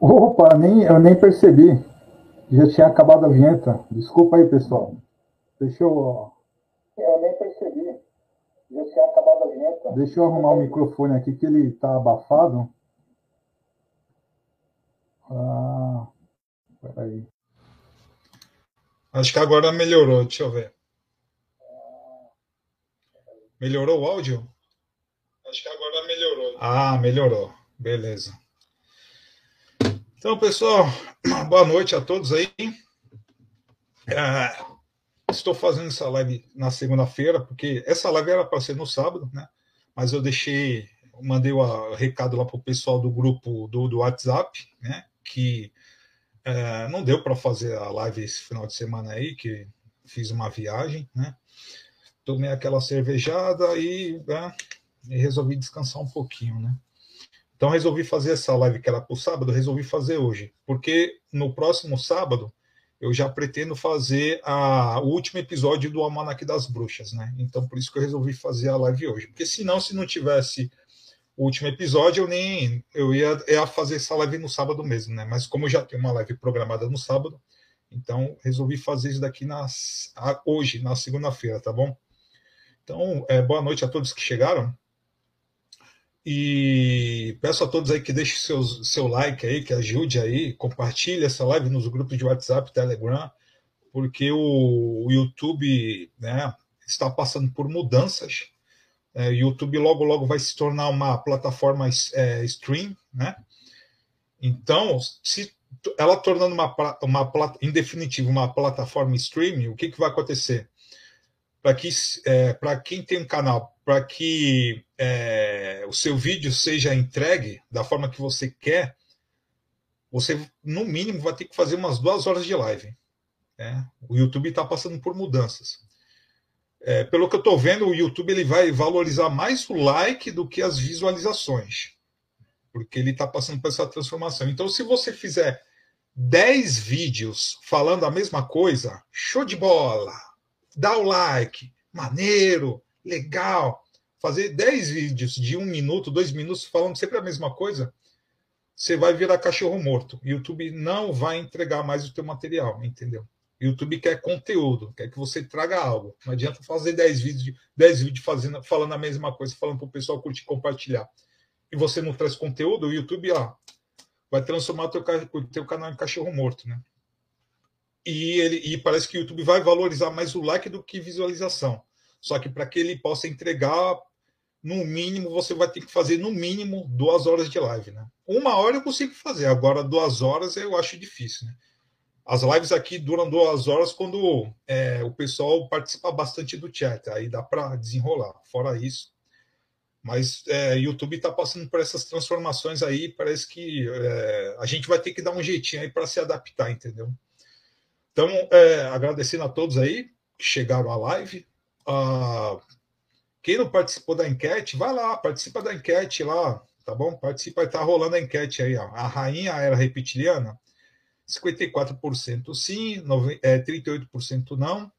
Opa, nem, eu nem percebi. Já tinha acabado a vinheta. Desculpa aí, pessoal. Deixa eu. Eu nem percebi. Já tinha acabado a vinheta. Deixa eu arrumar o microfone aqui que ele tá abafado. Ah, peraí. Acho que agora melhorou. Deixa eu ver. Melhorou o áudio? Acho que agora melhorou. Ah, melhorou. Beleza. Então, pessoal, boa noite a todos aí. É, estou fazendo essa live na segunda-feira, porque essa live era para ser no sábado, né? Mas eu deixei, mandei o recado lá para o pessoal do grupo do, do WhatsApp, né? Que é, não deu para fazer a live esse final de semana aí, que fiz uma viagem, né? Tomei aquela cervejada e, né, e resolvi descansar um pouquinho, né? Então resolvi fazer essa live que era para o sábado, resolvi fazer hoje, porque no próximo sábado eu já pretendo fazer a, o último episódio do Almanac das Bruxas, né? Então por isso que eu resolvi fazer a live hoje, porque senão se não tivesse o último episódio eu nem eu ia, ia fazer essa live no sábado mesmo, né? Mas como já tem uma live programada no sábado, então resolvi fazer isso daqui nas, hoje, na segunda-feira, tá bom? Então é, boa noite a todos que chegaram. E peço a todos aí que deixem seu, seu like aí, que ajude aí, compartilhe essa live nos grupos de WhatsApp, Telegram, porque o, o YouTube né, está passando por mudanças. É, o YouTube logo, logo vai se tornar uma plataforma é, stream, né? Então, se ela tornando uma, uma em definitivo uma plataforma streaming, o que, que vai acontecer? Para que, é, quem tem um canal para que é, o seu vídeo seja entregue da forma que você quer, você, no mínimo, vai ter que fazer umas duas horas de live. Né? O YouTube está passando por mudanças. É, pelo que eu estou vendo, o YouTube ele vai valorizar mais o like do que as visualizações, porque ele está passando por essa transformação. Então, se você fizer 10 vídeos falando a mesma coisa, show de bola, dá o like, maneiro, legal, fazer 10 vídeos de um minuto, dois minutos, falando sempre a mesma coisa, você vai virar cachorro morto. YouTube não vai entregar mais o teu material, entendeu? YouTube quer conteúdo, quer que você traga algo. Não adianta fazer 10 vídeos, 10 vídeos fazendo, falando a mesma coisa, falando para o pessoal curtir compartilhar. E você não traz conteúdo, o YouTube ó, vai transformar o teu, teu canal em cachorro morto, né? E, ele, e parece que o YouTube vai valorizar mais o like do que visualização. Só que para que ele possa entregar, no mínimo, você vai ter que fazer no mínimo duas horas de live, né? Uma hora eu consigo fazer, agora duas horas eu acho difícil, né? As lives aqui duram duas horas quando é, o pessoal participa bastante do chat, aí dá para desenrolar. Fora isso, mas é, YouTube está passando por essas transformações aí, parece que é, a gente vai ter que dar um jeitinho aí para se adaptar, entendeu? Então, é, agradecendo a todos aí que chegaram à live, ah, quem não participou da enquete, vai lá, participa da enquete lá, tá bom? Participa, está rolando a enquete aí, ó. A rainha era reptiliana, 54% sim, 38% é, não,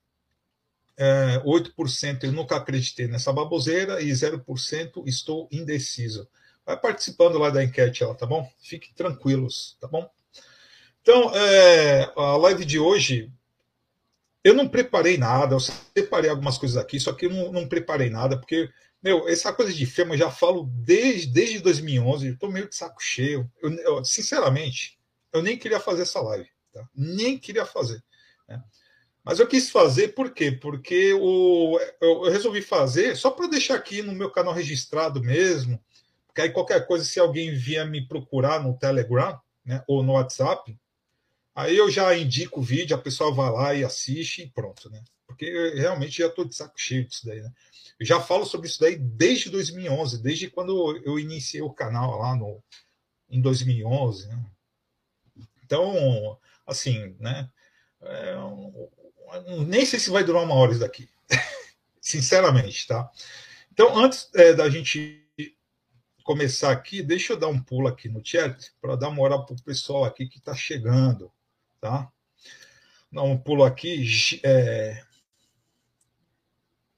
é, 8% eu nunca acreditei nessa baboseira e 0% estou indeciso. Vai participando lá da enquete, lá, tá bom? Fiquem tranquilos, tá bom? Então, é, a live de hoje eu não preparei nada, eu separei algumas coisas aqui, só que eu não, não preparei nada, porque, meu, essa coisa de FEMA eu já falo desde, desde 2011, eu tô meio de saco cheio. Eu, eu, sinceramente, eu nem queria fazer essa live, tá? nem queria fazer. Né? Mas eu quis fazer por quê? Porque o, eu, eu resolvi fazer só para deixar aqui no meu canal registrado mesmo, porque aí qualquer coisa, se alguém vier me procurar no Telegram né, ou no WhatsApp, Aí eu já indico o vídeo, a pessoa vai lá e assiste e pronto, né? Porque eu realmente já estou de saco cheio disso daí, né? Eu já falo sobre isso daí desde 2011, desde quando eu iniciei o canal lá no, em 2011, né? Então, assim, né? É, nem sei se vai durar uma hora isso daqui, sinceramente, tá? Então, antes é, da gente começar aqui, deixa eu dar um pulo aqui no chat para dar hora para o pessoal aqui que está chegando tá? Dá um pulo aqui. É...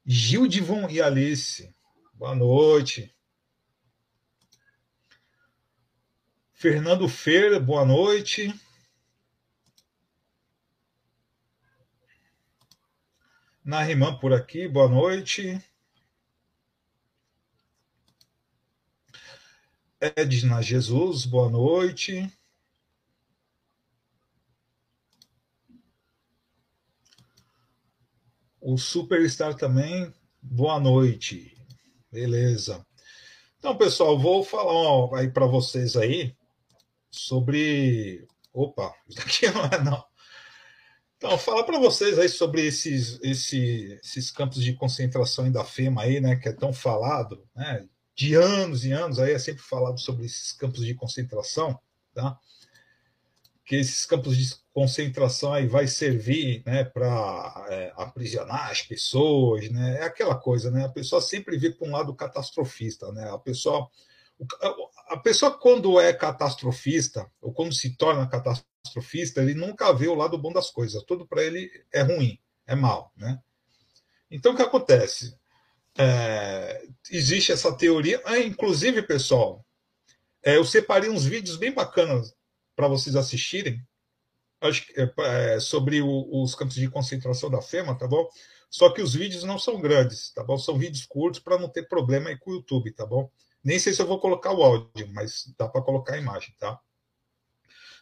Gildivon e Alice. Boa noite. Fernando Fer, boa noite. Nariman por aqui, boa noite. Edna Jesus, boa noite. O Superstar também, boa noite. Beleza. Então, pessoal, vou falar aí para vocês aí sobre. Opa, isso daqui não é não. Então, falar para vocês aí sobre esses, esses, esses campos de concentração da FEMA aí, né, que é tão falado, né, de anos e anos aí é sempre falado sobre esses campos de concentração, tá? Que esses campos de concentração aí vai servir, né, para é, aprisionar as pessoas, né? É aquela coisa, né? A pessoa sempre vê para um lado catastrofista, né? A pessoa a pessoa quando é catastrofista ou quando se torna catastrofista, ele nunca vê o lado bom das coisas. Tudo para ele é ruim, é mal, né? Então o que acontece? É, existe essa teoria, ah, inclusive pessoal, é, eu separei uns vídeos bem bacanas para vocês assistirem acho é, é, sobre o, os campos de concentração da FEMA, tá bom? Só que os vídeos não são grandes, tá bom? São vídeos curtos para não ter problema aí com o YouTube, tá bom? Nem sei se eu vou colocar o áudio, mas dá para colocar a imagem, tá?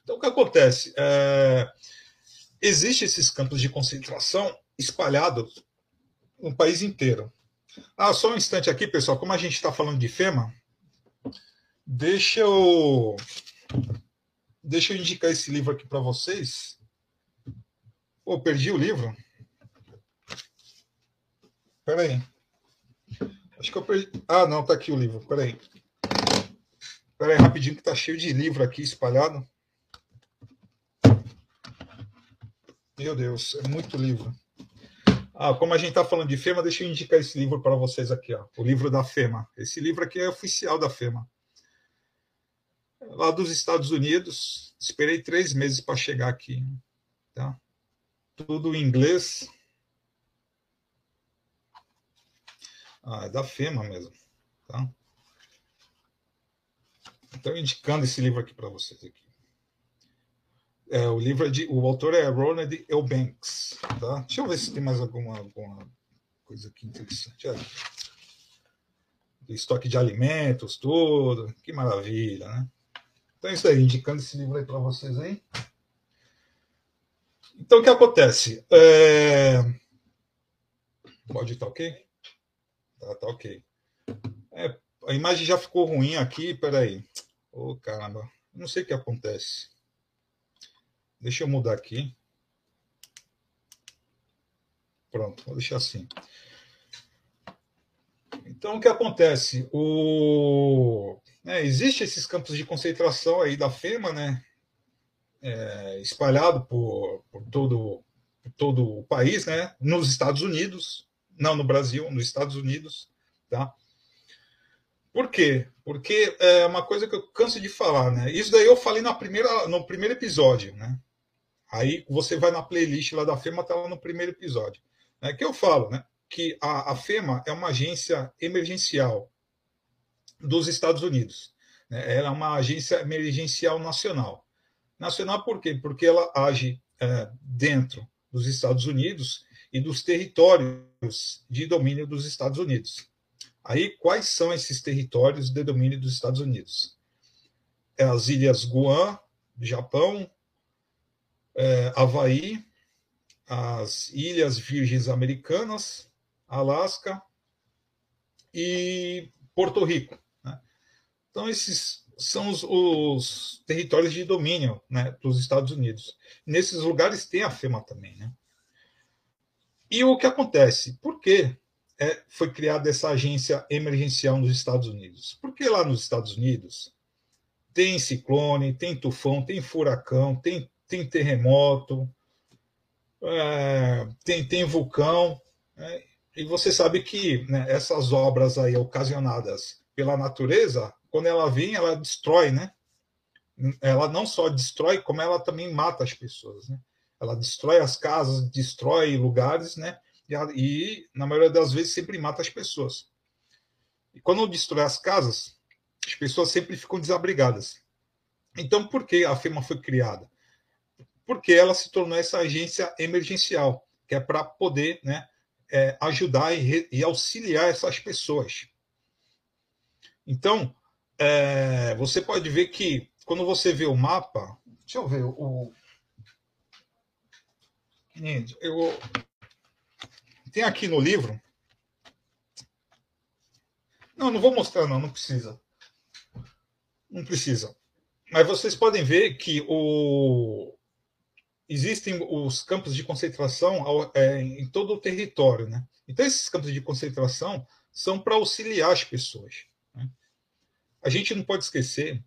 Então, o que acontece? É, Existem esses campos de concentração espalhados no país inteiro. Ah, só um instante aqui, pessoal. Como a gente está falando de FEMA, deixa eu deixa eu indicar esse livro aqui para vocês. Pô, perdi o livro. Espera aí. Acho que eu perdi. Ah, não, tá aqui o livro. Espera aí. Espera aí, rapidinho, que tá cheio de livro aqui espalhado. Meu Deus, é muito livro. Ah, como a gente está falando de FEMA, deixa eu indicar esse livro para vocês aqui, ó, o livro da FEMA. Esse livro aqui é oficial da FEMA lá dos Estados Unidos. Esperei três meses para chegar aqui. Tá? Tudo em inglês. Ah, é da FEMA mesmo. Tá? Então, indicando esse livro aqui para vocês aqui. É, o livro é de, o autor é Ronald Eubanks, tá? Deixa eu ver se tem mais alguma, alguma coisa aqui interessante. Do estoque de alimentos, tudo. Que maravilha, né? Então é isso aí, indicando esse livro aí para vocês aí. Então o que acontece? É... Pode estar tá ok? Tá, tá ok. É, a imagem já ficou ruim aqui, peraí. Ô oh, caramba, não sei o que acontece. Deixa eu mudar aqui. Pronto, vou deixar assim. Então, o que acontece? O... É, Existem esses campos de concentração aí da FEMA, né? É, espalhado por, por, todo, por todo o país, né? Nos Estados Unidos, não no Brasil, nos Estados Unidos, tá? Por quê? Porque é uma coisa que eu canso de falar, né? Isso daí eu falei na primeira, no primeiro episódio, né? Aí você vai na playlist lá da FEMA, tá lá no primeiro episódio. Né? Que eu falo, né? Que a, a FEMA é uma agência emergencial dos Estados Unidos. Né? Ela é uma agência emergencial nacional. Nacional por quê? Porque ela age é, dentro dos Estados Unidos e dos territórios de domínio dos Estados Unidos. Aí, quais são esses territórios de domínio dos Estados Unidos? É as ilhas Guam, Japão, é, Havaí, as Ilhas Virgens Americanas, Alasca e Porto Rico. Então, esses são os, os territórios de domínio né, dos Estados Unidos. Nesses lugares tem a FEMA também. Né? E o que acontece? Por que é, foi criada essa agência emergencial nos Estados Unidos? Porque lá nos Estados Unidos tem ciclone, tem tufão, tem furacão, tem, tem terremoto, é, tem, tem vulcão. Né? E você sabe que né, essas obras aí ocasionadas pela natureza quando ela vem, ela destrói, né? Ela não só destrói, como ela também mata as pessoas, né? Ela destrói as casas, destrói lugares, né? E, e na maioria das vezes sempre mata as pessoas. E quando destrói as casas, as pessoas sempre ficam desabrigadas. Então, por que a FEMA foi criada? Porque ela se tornou essa agência emergencial, que é para poder né, é, ajudar e, e, auxiliar essas pessoas. Então, é, você pode ver que quando você vê o mapa, deixa eu ver o. Eu, tem aqui no livro. Não, não vou mostrar, não, não precisa. Não precisa. Mas vocês podem ver que o, existem os campos de concentração é, em todo o território. Né? Então, esses campos de concentração são para auxiliar as pessoas. Né? A gente não pode esquecer,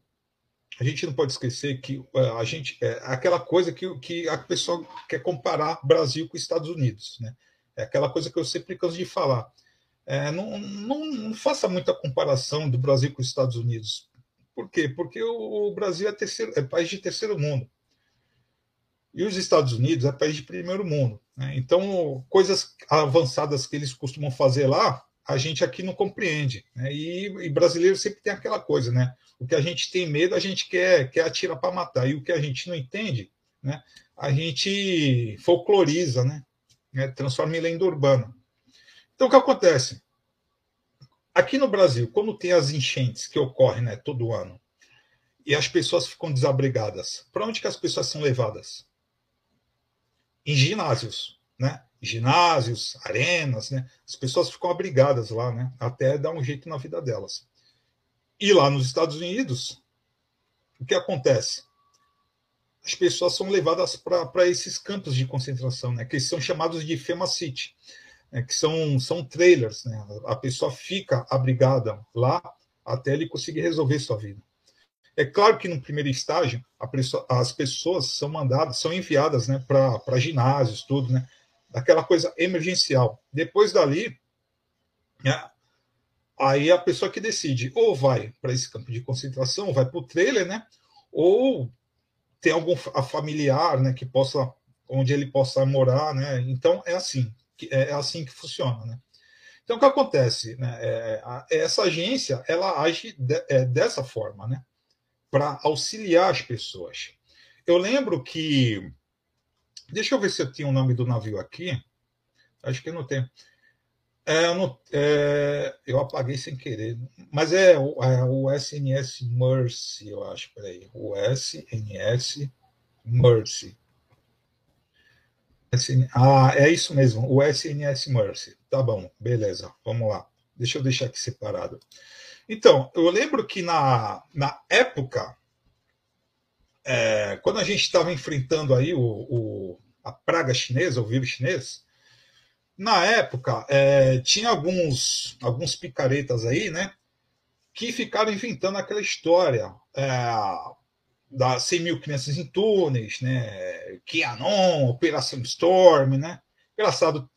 a gente não pode esquecer que é, a gente é aquela coisa que, que a pessoa quer comparar Brasil com Estados Unidos. Né? É aquela coisa que eu sempre canso de falar. É, não, não, não, faça muita comparação do Brasil com os Estados Unidos. Por quê? Porque o, o Brasil é, terceiro, é país de terceiro mundo. E os Estados Unidos é país de primeiro mundo. Né? Então, coisas avançadas que eles costumam fazer lá, a gente aqui não compreende. Né? E, e, brasileiro sempre tem aquela coisa, né? O que a gente tem medo, a gente quer, quer atirar para matar. E o que a gente não entende, né? a gente folcloriza, né? né? transforma em lenda urbana. Então, o que acontece? Aqui no Brasil, quando tem as enchentes que ocorrem né, todo ano, e as pessoas ficam desabrigadas, para onde que as pessoas são levadas? Em ginásios, né? Ginásios, arenas, né? As pessoas ficam abrigadas lá, né? Até dar um jeito na vida delas. E lá nos Estados Unidos, o que acontece? As pessoas são levadas para esses campos de concentração, né? Que são chamados de FEMA City, né? que são, são trailers, né? A pessoa fica abrigada lá até ele conseguir resolver sua vida. É claro que no primeiro estágio pessoa, as pessoas são mandadas, são enviadas né, para ginásios, tudo, né? Aquela coisa emergencial. Depois dali, né, aí a pessoa que decide ou vai para esse campo de concentração, vai para o trailer, né? Ou tem algum familiar, né, que possa, onde ele possa morar, né? Então é assim, é assim que funciona, né? Então o que acontece, né? É, essa agência ela age de, é, dessa forma, né? Para auxiliar as pessoas. Eu lembro que. Deixa eu ver se eu tinha o nome do navio aqui. Acho que não tem. É, eu, não, é, eu, apaguei sem querer. Mas é, é, o SNS Mercy, eu acho. Peraí. O SNS Mercy. SN, ah, é isso mesmo. O SNS Mercy. Tá bom, beleza. Vamos lá. Deixa eu deixar aqui separado. Então, eu lembro que na, na época, é, quando a gente estava enfrentando aí o, o, a praga chinesa, o vírus chinês, na época é, tinha alguns, alguns picaretas aí, né, que ficaram inventando aquela história é, das 100 mil crianças em túneis, né, QAnon, Operação Storm, né, engraçado,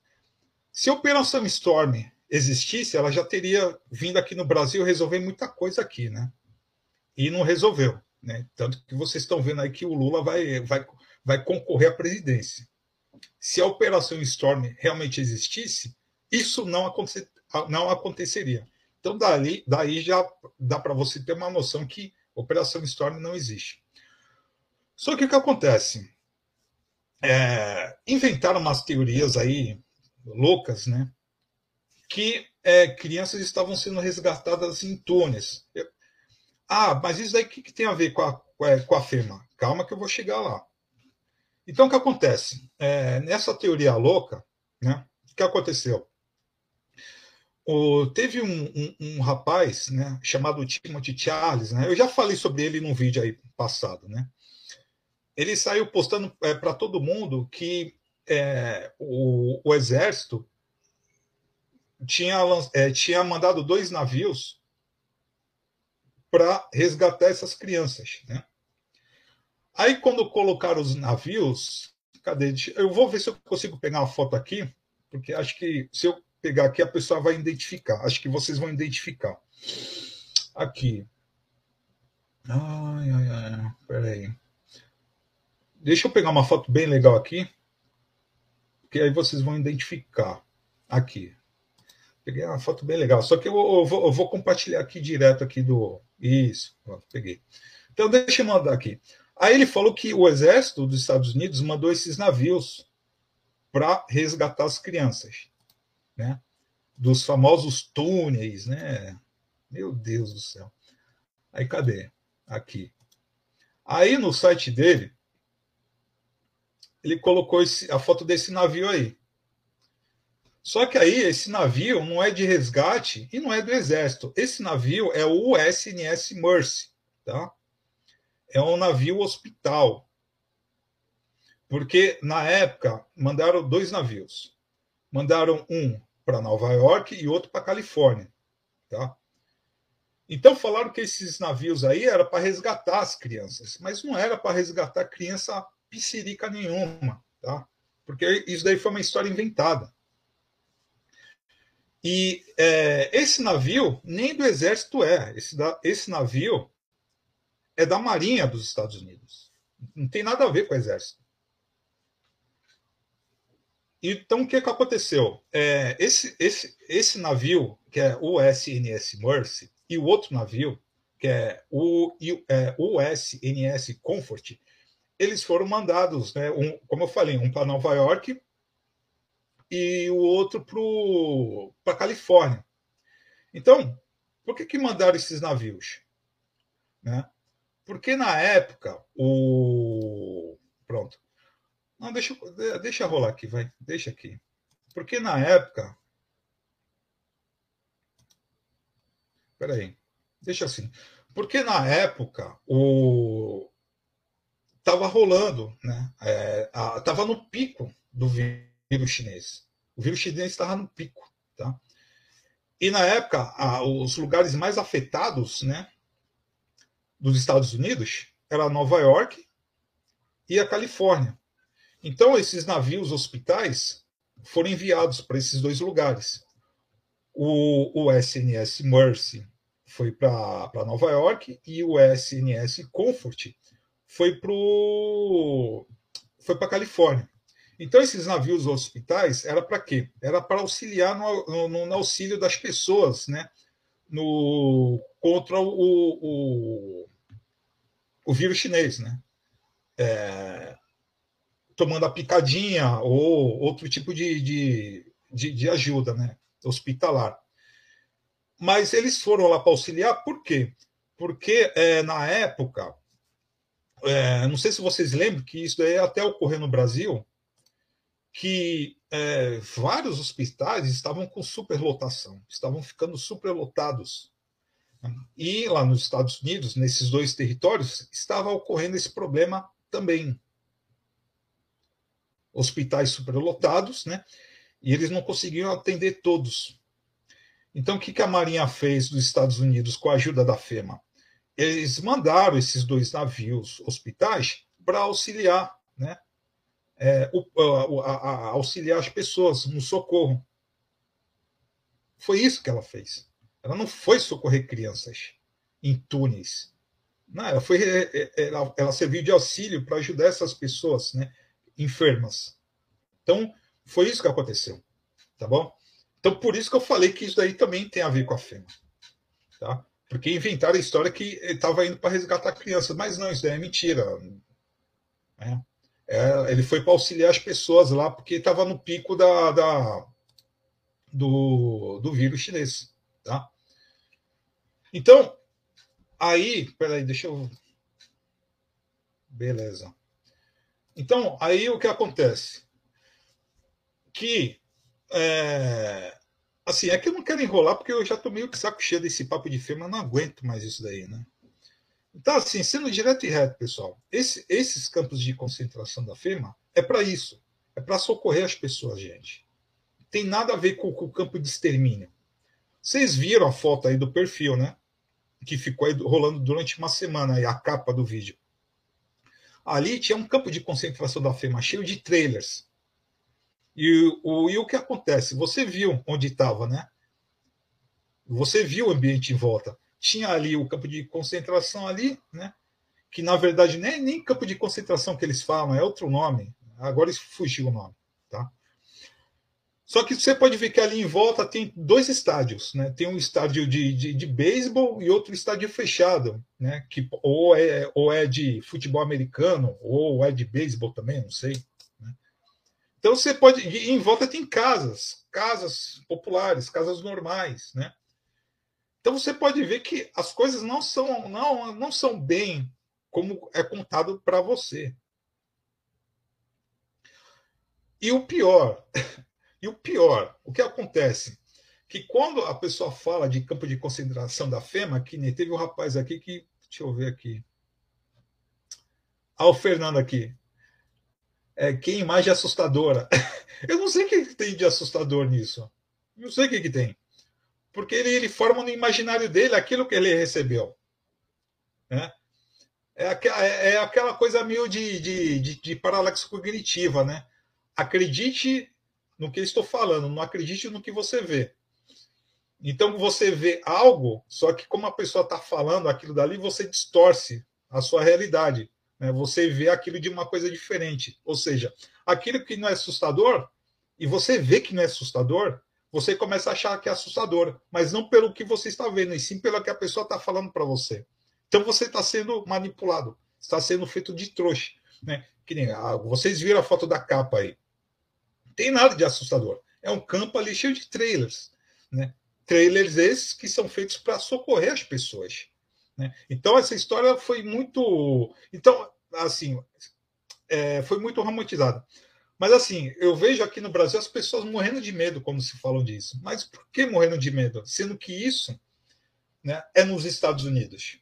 se Operação Storm existisse, ela já teria vindo aqui no Brasil resolver muita coisa aqui, né? E não resolveu, né? Tanto que vocês estão vendo aí que o Lula vai, vai, vai concorrer à presidência. Se a Operação Storm realmente existisse, isso não, aconte, não aconteceria. Então, daí, daí já dá para você ter uma noção que Operação Storm não existe. Só que o que acontece? É, inventaram umas teorias aí loucas, né? Que é, crianças estavam sendo resgatadas em túneis. Ah, mas isso daí o que, que, tem a ver com a, com a FEMA? Calma que eu vou chegar lá. Então, o que acontece? É, nessa teoria louca, né, o que aconteceu? O, teve um, um, um, rapaz né, chamado Timothy Charles, né, eu já falei sobre ele num vídeo aí passado. Né, ele saiu postando é, para todo mundo que é, o, o exército tinha, é, tinha mandado dois navios para resgatar essas crianças. Né? Aí, quando colocaram os navios, cadê? Eu vou ver se eu consigo pegar uma foto aqui, porque acho que se eu pegar aqui, a pessoa vai identificar. Acho que vocês vão identificar. Aqui. Ai, ai, ai. Peraí. Deixa eu pegar uma foto bem legal aqui, que aí vocês vão identificar. Aqui. Peguei uma foto bem legal. Só que eu, eu, vou, eu vou, compartilhar aqui direto aqui do. Isso, pronto, peguei. Então, deixa eu mandar aqui. Aí ele falou que o exército dos Estados Unidos mandou esses navios para resgatar as crianças, né? Dos famosos túneis, né? Meu Deus do céu. Aí cadê? Aqui. Aí no site dele, ele colocou esse, a foto desse navio aí. Só que aí esse navio não é de resgate e não é do exército. Esse navio é o USNS Mercy, tá? É um navio hospital. Porque na época mandaram dois navios. Mandaram um para Nova York e outro para Califórnia, tá? Então falaram que esses navios aí era para resgatar as crianças, mas não era para resgatar criança piscirica nenhuma, tá? Porque isso daí foi uma história inventada. E é, esse navio nem do exército é. Esse, da, esse navio é da Marinha dos Estados Unidos. Não tem nada a ver com o exército. Então, o que, que aconteceu? É, esse, esse, esse navio, que é o USNS Mercy, e o outro navio, que é o é, USNS Comfort, eles foram mandados, né, um, como eu falei, um para Nova York e o outro para Califórnia. Então, por que, que mandaram esses navios? Né? Porque na época, o. Pronto. Não, deixa, deixa rolar aqui, vai. Deixa aqui. Porque na época. Peraí. Deixa assim. Porque na época, o estava rolando, né? É, no pico do vírus chinês. O vírus chinês estava no pico, tá? E na época, a, os lugares mais afetados, né, dos Estados Unidos era Nova York e a Califórnia. Então esses navios hospitais foram enviados para esses dois lugares. O, o SNS Mercy foi para Nova York e o SNS Comfort foi para foi para Califórnia. Então esses navios hospitais era para quê? Era para auxiliar no, no, no, auxílio das pessoas, né? No contra o, o, o vírus chinês, né? É, tomando a picadinha ou outro tipo de, de, de, de ajuda, né? Hospitalar. Mas eles foram lá para auxiliar, por quê? Porque é, na época é, não sei se vocês lembram que isso daí até ocorreu no Brasil, que é, vários hospitais estavam com superlotação, estavam ficando superlotados. E lá nos Estados Unidos, nesses dois territórios, estava ocorrendo esse problema também. Hospitais superlotados, né? E eles não conseguiam atender todos. Então, o que a Marinha fez dos Estados Unidos com a ajuda da FEMA? eles mandaram esses dois navios hospitais para auxiliar, né? É, o, a, a, auxiliar as pessoas no socorro. Foi isso que ela fez. Ela não foi socorrer crianças em túneis. Não, ela, foi, é, é, ela, ela serviu de auxílio para ajudar essas pessoas né, enfermas. Então, foi isso que aconteceu. Tá bom? Então, por isso que eu falei que isso daí também tem a ver com a FEMA. Tá? Porque inventaram a história que estava indo para resgatar crianças, mas não, isso daí é mentira. É. É, ele foi para auxiliar as pessoas lá, porque estava no pico da, da, do, do vírus chinês. Tá? Então, aí, peraí, deixa eu. Beleza. Então, aí o que acontece? Que é, Assim, é que eu não quero enrolar, porque eu já tô meio que saco cheio desse papo de fêmea, não aguento mais isso daí, né? Então, assim, sendo direto e reto, pessoal, esse, esses campos de concentração da FEMA é para isso. É para socorrer as pessoas, gente. Tem nada a ver com, com, o campo de extermínio. Vocês viram a foto aí do perfil, né? Que ficou aí rolando durante uma semana aí, a capa do vídeo. Ali tinha um campo de concentração da FEMA cheio de trailers. E o, e o que acontece? Você viu onde estava, né? Você viu o ambiente em volta. Tinha ali o campo de concentração ali, né? Que na verdade nem, nem campo de concentração que eles falam, é outro nome. Agora fugiu o nome, tá? Só que você pode ver que ali em volta tem dois estádios, né? Tem um estádio de, de, de beisebol e outro estádio fechado, né? Que ou é, ou é de futebol americano ou é de beisebol também, não sei. Né? Então você pode e em volta tem casas, casas populares, casas normais, né? Então você pode ver que as coisas não são não não são bem como é contado para você. E o pior e o pior, o que acontece? Que quando a pessoa fala de campo de concentração da FEMA, que nem teve um rapaz aqui que. Deixa eu ver aqui. Ah, o Fernando aqui. É, que imagem assustadora. Eu não sei o que tem de assustador nisso. Não sei o que, que tem. Porque ele, ele forma no imaginário dele aquilo que ele recebeu. Né? É, é, é aquela coisa meio de, de, de, de paralaxe cognitiva, né? Acredite no que estou falando, não acredite no que você vê. Então você vê algo, só que como a pessoa está falando aquilo dali, você distorce a sua realidade. Né? Você vê aquilo de uma coisa diferente. Ou seja, aquilo que não é assustador, e você vê que não é assustador, você começa a achar que é assustador, mas não pelo que você está vendo, e sim pelo que a pessoa está falando para você. Então você está sendo manipulado, está sendo feito de trouxa. Né? Que nem, ah, vocês viram a foto da capa aí tem nada de assustador. É um campo ali cheio de trailers. Né? Trailers esses que são feitos para socorrer as pessoas. Né? Então, essa história foi muito. Então, assim, é, foi muito romantizada. Mas, assim, eu vejo aqui no Brasil as pessoas morrendo de medo quando se falam disso. Mas por que morrendo de medo? Sendo que isso né, é nos Estados Unidos.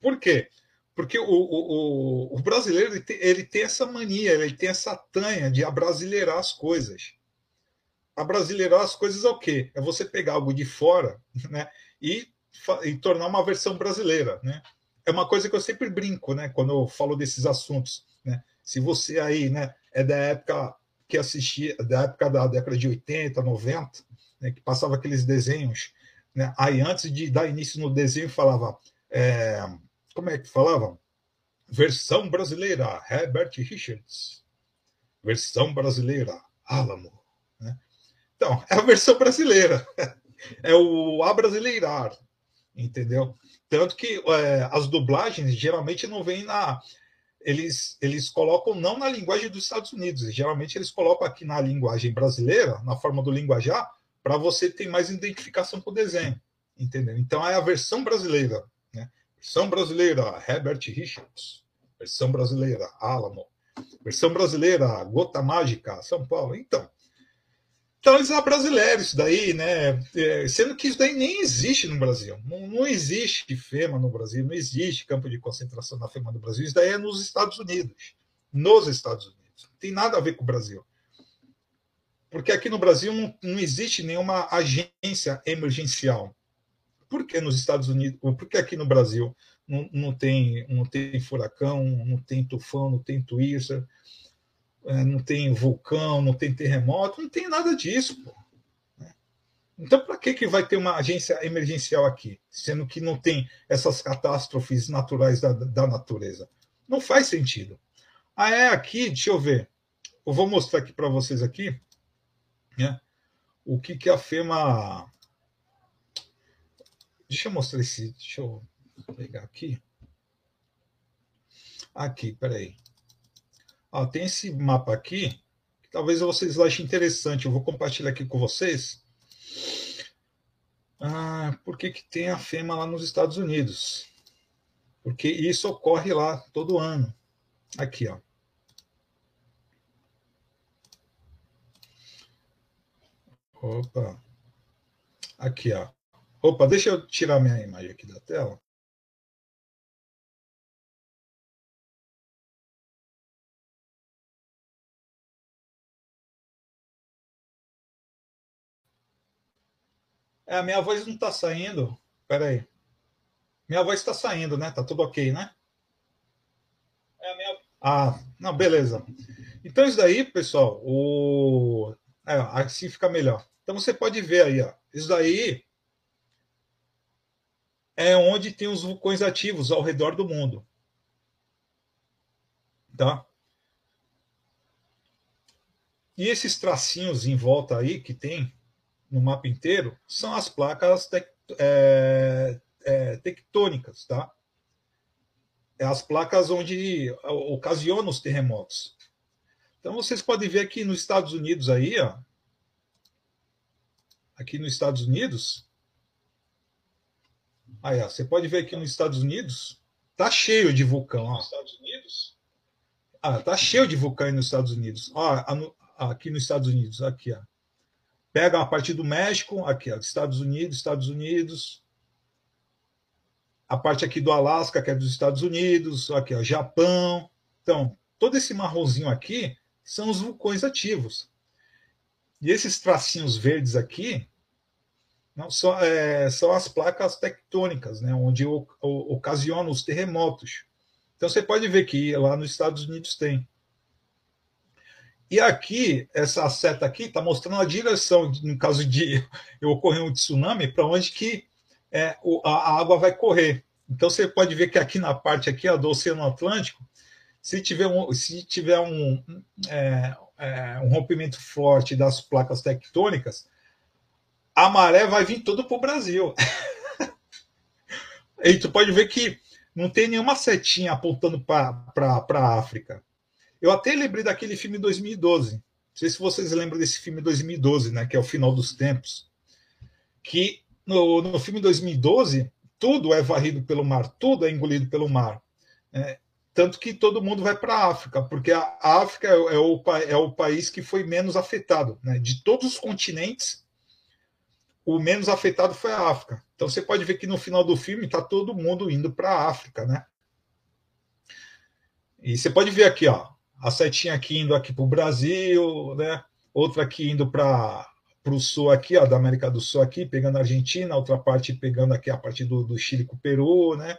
Por quê? Porque o, o, o brasileiro ele tem, ele tem, essa mania, ele tem essa tanha de abrasileirar as coisas. Abrasileirar as coisas é o quê? É você pegar algo de fora né, e, e tornar uma versão brasileira. Né? É uma coisa que eu sempre brinco né, quando eu falo desses assuntos. Né? Se você aí né, é da época que assistia, da época da década de 80, 90, né, que passava aqueles desenhos. Né? Aí antes de dar início no desenho, falava. É, como é que falavam? Versão brasileira, Herbert Richards. Versão brasileira, Alamo. Né? Então, é a versão brasileira. É o abrasileirar. Entendeu? Tanto que é, as dublagens geralmente não vêm na. Eles, eles colocam não na linguagem dos Estados Unidos, geralmente eles colocam aqui na linguagem brasileira, na forma do linguajar, para você ter mais identificação com o desenho. Entendeu? Então é a versão brasileira. Versão brasileira, Herbert Richards. Versão brasileira, Alamo. Versão brasileira, Gota Mágica, São Paulo. Então, então eles brasileiros isso daí, né? É, sendo que isso daí nem existe no Brasil. Não, não, existe FEMA no Brasil, não existe campo de concentração da FEMA no Brasil. Isso daí é nos Estados Unidos. Nos Estados Unidos. Não tem nada a ver com o Brasil. Porque aqui no Brasil não, não existe nenhuma agência emergencial. Por que nos Estados Unidos, por que aqui no Brasil não, não, tem, não tem furacão, não tem tufão, não tem twister, não tem vulcão, não tem terremoto, não tem nada disso, pô. Então, para que, que vai ter uma agência emergencial aqui, sendo que não tem essas catástrofes naturais da, da natureza? Não faz sentido. Ah, é aqui, deixa eu ver. Eu vou mostrar aqui para vocês aqui, né, o que, que a FEMA Deixa eu mostrar esse. Deixa eu pegar aqui. Aqui, peraí. Ó, tem esse mapa aqui, que talvez vocês achem interessante. Eu vou compartilhar aqui com vocês. Ah, por que, que tem a FEMA lá nos Estados Unidos? Porque isso ocorre lá todo ano. Aqui, ó. Opa. Aqui, ó. Opa, deixa eu tirar minha imagem aqui da tela. É, a minha voz não está saindo. Espera aí. Minha voz está saindo, né? Tá tudo ok, né? É, minha... Ah, não, beleza. Então, isso daí, pessoal, o... É, assim fica melhor. Então, você pode ver aí, ó. Isso daí é onde tem os vulcões ativos ao redor do mundo. Tá? E esses tracinhos em volta aí que tem no mapa inteiro são as placas tec, é, é, tectônicas, tá? É as placas onde ocasionam os terremotos. Então vocês podem ver aqui nos Estados Unidos aí, ó, aqui nos Estados Unidos, aí ó, você pode ver aqui nos Estados Unidos, tá cheio de vulcão, ó. Estados Unidos? Ah, tá cheio de vulcão nos Estados Unidos. Ó, aqui nos Estados Unidos, aqui, ó. Pega a partir do México, aqui, Estados Unidos, Estados Unidos. A parte aqui do Alasca, que é dos Estados Unidos, aqui, ó, Japão. Então, todo esse marronzinho aqui são os vulcões ativos. E esses tracinhos verdes aqui não, são, é, são as placas tectônicas, né, onde o, o, ocasionam os terremotos. Então você pode ver que lá nos Estados Unidos tem. E aqui, essa seta aqui está mostrando a direção, no caso de ocorrer um tsunami, para onde que é, a água vai correr. Então você pode ver que aqui na parte aqui ó, do Oceano Atlântico, se tiver um, se tiver um, é, é, um rompimento forte das placas tectônicas, a maré vai vir todo para o Brasil. e tu pode ver que não tem nenhuma setinha apontando para a África. Eu até lembrei daquele filme 2012. Não sei se vocês lembram desse filme 2012, né, que é o final dos tempos. Que no, no filme 2012, tudo é varrido pelo mar, tudo é engolido pelo mar. É, tanto que todo mundo vai para a África, porque a África é, é, o, é o país que foi menos afetado. Né? De todos os continentes, o menos afetado foi a África. Então você pode ver que no final do filme está todo mundo indo para a África, né? E você pode ver aqui, ó, a setinha aqui indo aqui para o Brasil, né? Outra aqui indo para o sul aqui, ó, da América do Sul aqui, pegando a Argentina, outra parte pegando aqui a parte do, do Chile com o Peru, né?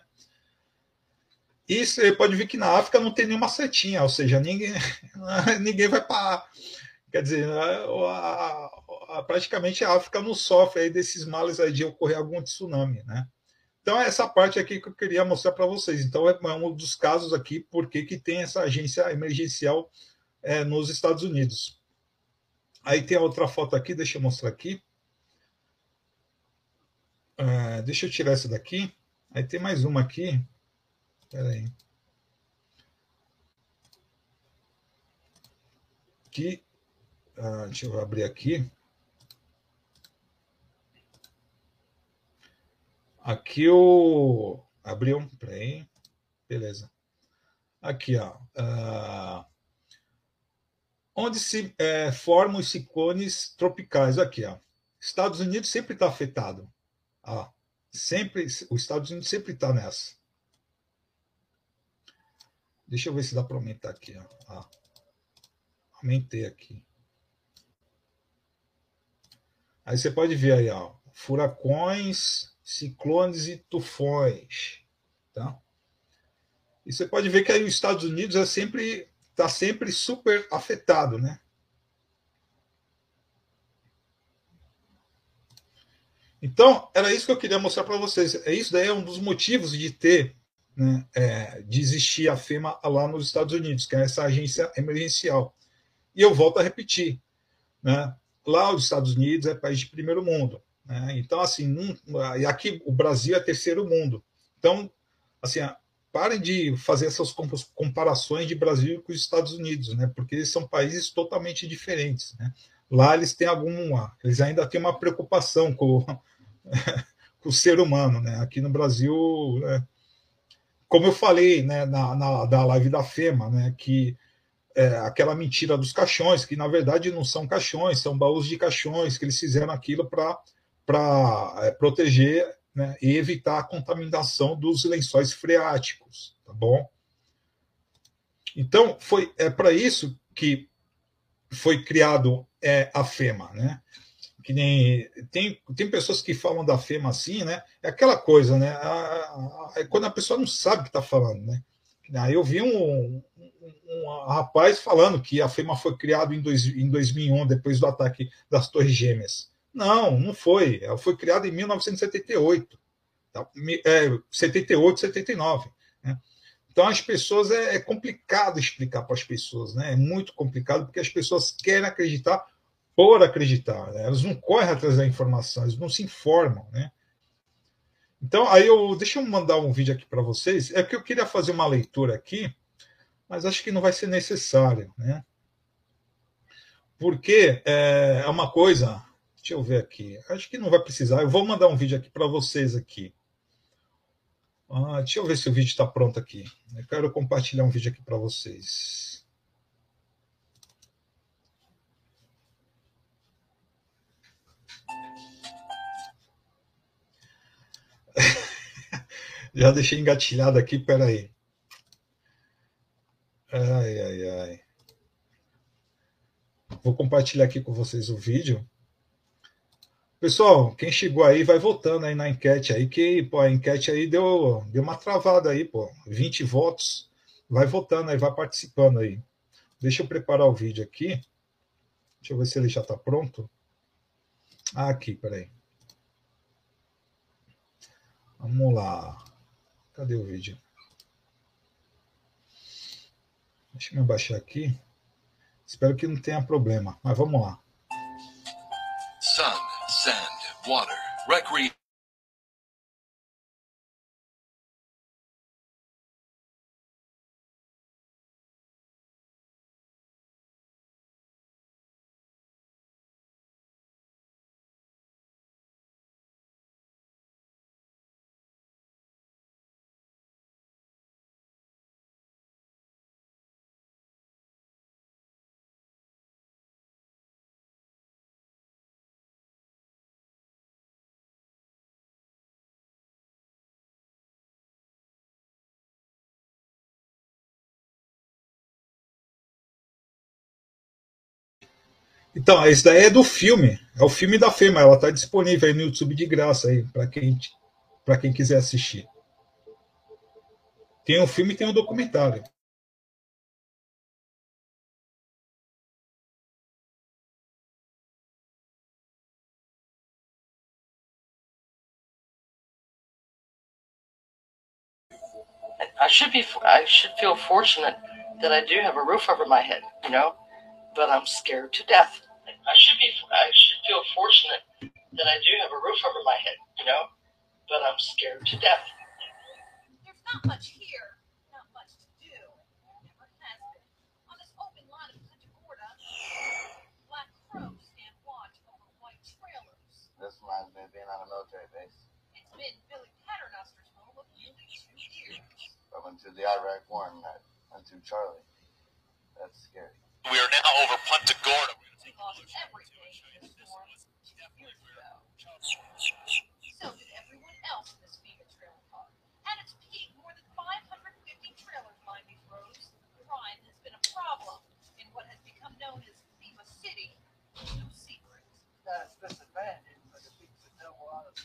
E você pode ver que na África não tem nenhuma setinha, ou seja, ninguém, ninguém vai para. Quer dizer, a, a, praticamente a África não sofre aí desses males aí de ocorrer algum tsunami, né? Então, é essa parte aqui que eu queria mostrar para vocês. Então, é um dos casos aqui, porque que tem essa agência emergencial é, nos Estados Unidos. Aí tem a outra foto aqui, deixa eu mostrar aqui. É, deixa eu tirar essa daqui. Aí tem mais uma aqui. Espera aí. Que, ah, deixa eu abrir aqui. Aqui o. Abriu? Peraí. Beleza. Aqui, ó. Uh, onde se é, formam os ciclones tropicais. Aqui, ó. Estados Unidos sempre está afetado. Ó, sempre, os Estados Unidos sempre está nessa. Deixa eu ver se dá para aumentar aqui. Ó. Aumentei aqui. Aí você pode ver aí, ó, furacões, ciclones e tufões. Tá? E você pode ver que aí os Estados Unidos é sempre está sempre super afetado, né? Então, era isso que eu queria mostrar para vocês. É isso daí é um dos motivos de ter, né, é, de existir a FEMA lá nos Estados Unidos, que é essa agência emergencial. E eu volto a repetir, né? Lá os Estados Unidos é país de primeiro mundo. Né? Então, assim, e aqui o Brasil é terceiro mundo. Então, assim, parem de fazer essas comparações de Brasil com os Estados Unidos, né? Porque eles são países totalmente diferentes, né? Lá eles têm alguma, eles ainda têm uma preocupação com, com o ser humano, né? Aqui no Brasil, né? como eu falei, né, na, na da live da FEMA, né, que é, aquela mentira dos caixões, que na verdade não são caixões, são baús de caixões, que eles fizeram aquilo para para é, proteger né, e evitar a contaminação dos lençóis freáticos, tá bom? Então, foi é para isso que foi criado é, a FEMA, né? Que nem tem, tem pessoas que falam da FEMA assim, né? É aquela coisa, né? A, a, a, quando a pessoa não sabe o que está falando, né? Aí eu vi um, um, rapaz falando que a FEMA foi criada em, em 2001, depois do ataque das Torres Gêmeas. Não, não foi. Ela foi criada em 1978. Tá? É, 78, 79. Né? Então, as pessoas é, é complicado explicar para as pessoas, né? É muito complicado porque as pessoas querem acreditar por acreditar, né? elas não correm atrás da informação, eles não se informam, né? Então, aí eu deixa eu mandar um vídeo aqui para vocês. É que eu queria fazer uma leitura aqui, mas acho que não vai ser necessário, né? Porque é, é uma coisa. Deixa eu ver aqui. Acho que não vai precisar. Eu vou mandar um vídeo aqui para vocês aqui. Ah, deixa eu ver se o vídeo está pronto aqui. Eu quero compartilhar um vídeo aqui para vocês. Já deixei engatilhado aqui, peraí. Ai, ai, ai. Vou compartilhar aqui com vocês o vídeo. Pessoal, quem chegou aí vai votando aí na enquete aí, que pô, a enquete aí deu, deu uma travada aí, pô. 20 votos. Vai votando aí, vai participando aí. Deixa eu preparar o vídeo aqui. Deixa eu ver se ele já está pronto. Ah, aqui, peraí. Vamos lá. Cadê o vídeo? Deixa eu abaixar aqui. Espero que não tenha problema, mas vamos lá. Sand, water, recreation. Então, esse daí é do filme. É o filme da Fema. Ela está disponível aí no YouTube de graça para quem quem quiser assistir. Tem um filme e tem um documentário. I should be I should feel fortunate that I do have a roof over my head, you know? But I'm scared to death. I should be. I should feel fortunate that I do have a roof over my head, you know, but I'm scared to death. There's not much here, not much to do. Never has been. On this open lot of Punta Gorda, black crows stand watch over white trailers. This reminds me of being on a military base. It's been Billy Paternoster's home of nearly two years. I went to the Iraq War and I went to Charlie. That's scary. We are now over Punta Gorda. We lost everything in the storm two years ago. So did everyone else in this FEMA trailer park. At its peak, more than 550 trailers lined these roads. Crime has been a problem in what has become known as FEMA City. No secret. That's disadvantage, but it beats the devil out of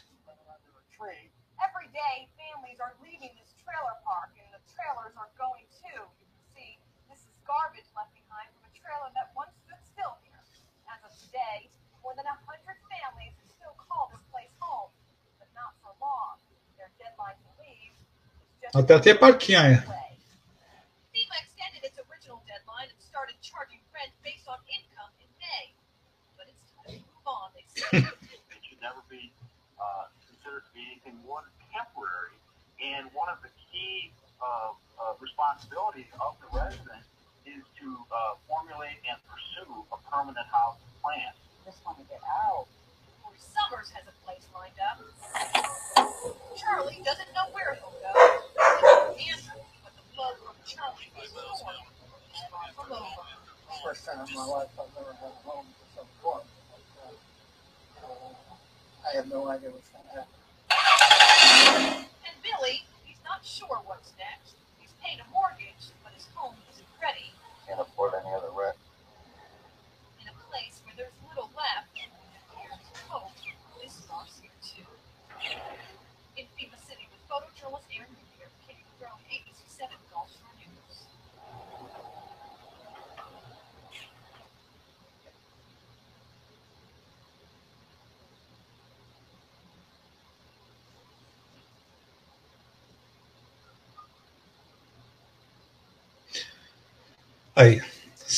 under a tree. Every day, families are leaving this trailer park, and the trailers are going too. You can see this is garbage left behind from a trailer that once stood still here. As of today, more than 100 families still call this place home, but not for long. Their deadline to leave is just.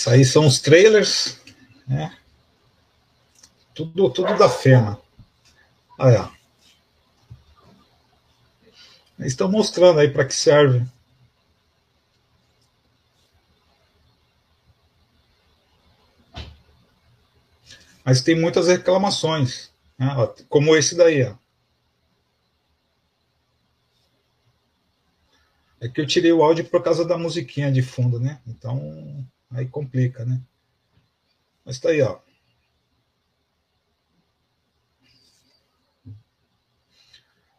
Isso aí são os trailers, né? Tudo, tudo da FEMA. Ó. Eles estão mostrando aí para que serve. Mas tem muitas reclamações, né? como esse daí. Ó. É que eu tirei o áudio por causa da musiquinha de fundo, né? Então, aí complica, né? Mas tá aí, ó.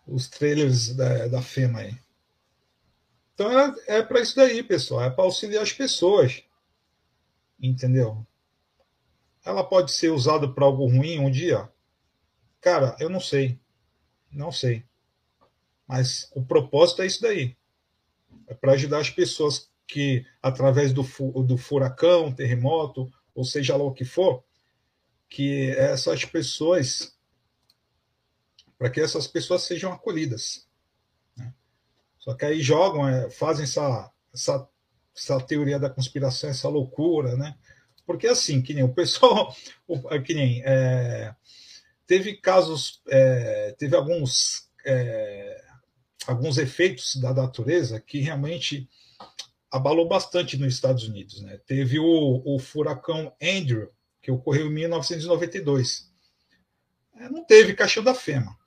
Os trailers da, da FEMA aí. Então é, é para isso daí, pessoal. É para auxiliar as pessoas. Entendeu? Ela pode ser usada para algo ruim um dia? Cara, eu não sei. Não sei. Mas o propósito é isso daí. É para ajudar as pessoas que, através do, do furacão, terremoto, ou seja lá o que for, que essas pessoas, para que essas pessoas sejam acolhidas. Né? Só que aí jogam, é, fazem essa, essa, essa teoria da conspiração, essa loucura, né? Porque assim, que nem o pessoal, que nem é, teve casos, é, teve alguns é, alguns efeitos da natureza que realmente abalou bastante nos Estados Unidos. Né? Teve o, o furacão Andrew, que ocorreu em 1992. É, não teve caixão da FEMA.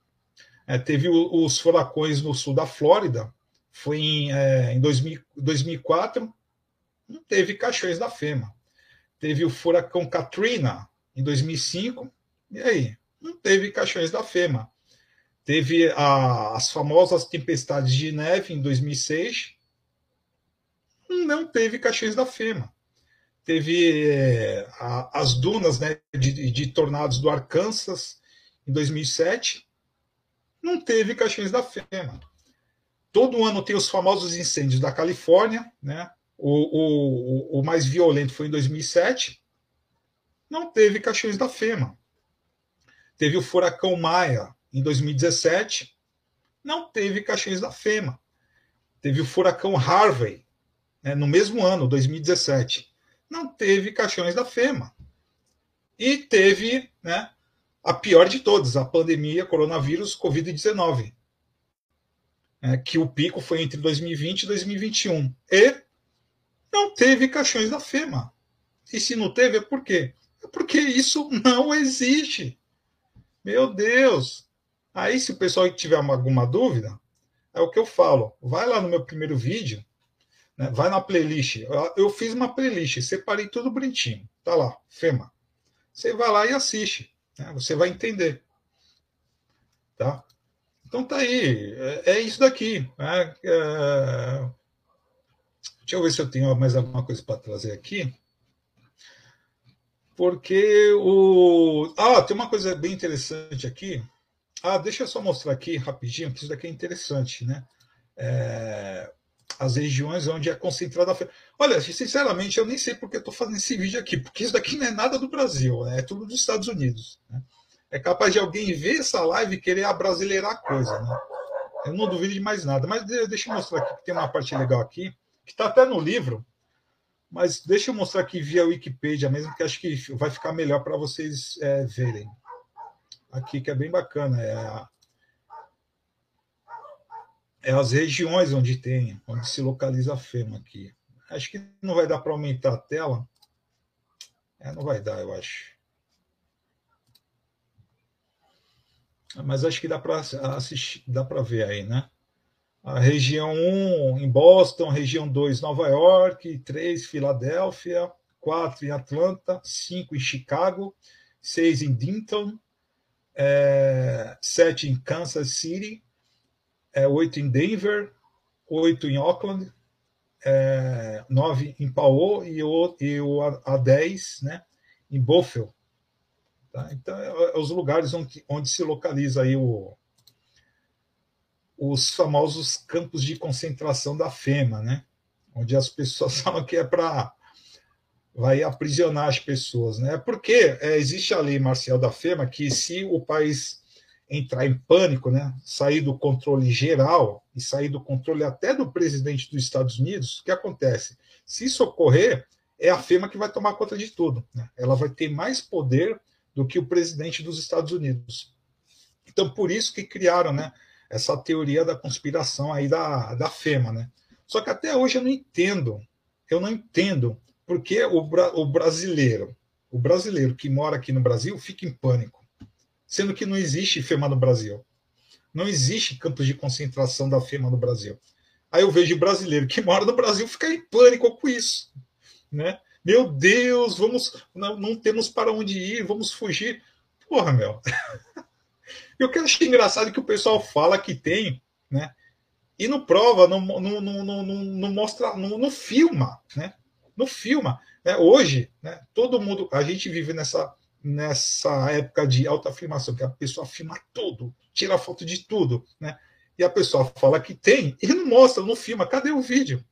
É, teve o, os furacões no sul da Flórida, foi em, é, em 2000, 2004, não teve caixões da FEMA. Teve o furacão Katrina em 2005, e aí? Não teve caixões da FEMA. Teve a, as famosas tempestades de neve em 2006. Não teve caixões da FEMA. Teve é, a, as dunas né, de, de, tornados do Arkansas em 2007. Não teve caixões da FEMA. Todo ano tem os famosos incêndios da Califórnia. Né? O, o, o mais violento foi em 2007. Não teve caixões da FEMA. Teve o furacão Maia em 2017, não teve caixões da FEMA. Teve o furacão Harvey, né, no mesmo ano, 2017. Não teve caixões da FEMA. E teve né, a pior de todas, a pandemia coronavírus Covid-19, né, que o pico foi entre 2020 e 2021. E não teve caixões da FEMA. E se não teve, é por quê? É porque isso não existe. Meu Deus! Aí, se o pessoal tiver alguma dúvida, é o que eu falo. Vai lá no meu primeiro vídeo, né? vai na playlist. Eu fiz uma playlist, separei tudo bonitinho. Tá lá, FEMA. Você vai lá e assiste. Né? Você vai entender. Tá? Então tá aí. É, é isso daqui. Né? É... Deixa eu ver se eu tenho mais alguma coisa para trazer aqui. Porque o. Ah, tem uma coisa bem interessante aqui. Ah, deixa eu só mostrar aqui rapidinho, que isso daqui é interessante, né? É, as regiões onde é concentrada a feira. Olha, sinceramente, eu nem sei porque estou fazendo esse vídeo aqui, porque isso daqui não é nada do Brasil, né? é tudo dos Estados Unidos. Né? É capaz de alguém ver essa live e querer abrasileirar a coisa. Né? Eu não duvido de mais nada. Mas deixa eu mostrar aqui, que tem uma parte legal aqui, que está até no livro, mas deixa eu mostrar aqui via Wikipedia mesmo, que acho que vai ficar melhor para vocês é, verem aqui que é bem bacana. É, a, é as regiões onde tem, onde se localiza a FEMA aqui. Acho que não vai dar para aumentar a tela. É, não vai dar, eu acho. Mas acho que dá para assistir, dá para ver aí, né? A região 1 em Boston, região 2 Nova York, 3 Filadélfia, 4 em Atlanta, 5 em Chicago, 6 em Denton, é, sete em Kansas City, é, oito em Denver, oito em Auckland, é, nove em Paul e o, e o a, 10 né, em Buffalo. Tá? Então, é, é, os lugares onde, onde se localiza aí o, os famosos campos de concentração da FEMA, né? onde as pessoas falam que é para vai aprisionar as pessoas, né? Porque é, existe a lei marcial da FEMA que se o país entrar em pânico, né, sair do controle geral e sair do controle até do presidente dos Estados Unidos, o que acontece? Se isso ocorrer, é a FEMA que vai tomar conta de tudo. Né? Ela vai ter mais poder do que o presidente dos Estados Unidos. Então, por isso que criaram né, essa teoria da conspiração aí da, da FEMA. Né? Só que até hoje eu não entendo, eu não entendo porque o, o brasileiro, o brasileiro que mora aqui no Brasil fica em pânico, sendo que não existe FEMA no Brasil. Não existe campos de concentração da FEMA no Brasil. Aí eu vejo brasileiro que mora no Brasil ficar em pânico com isso. Né? Meu Deus, vamos, não, não temos para onde ir, vamos fugir. Porra, meu. Eu quero achar engraçado que o pessoal fala que tem, né? E não prova, não, não, não, não, não mostra, não, não filma, né? Não filma. Né? Hoje, né, todo mundo, a gente vive nessa, nessa época de alta filmação, que a pessoa filma tudo, tira foto de tudo, né? E a pessoa fala que tem e não mostra, não filma. Cadê o vídeo?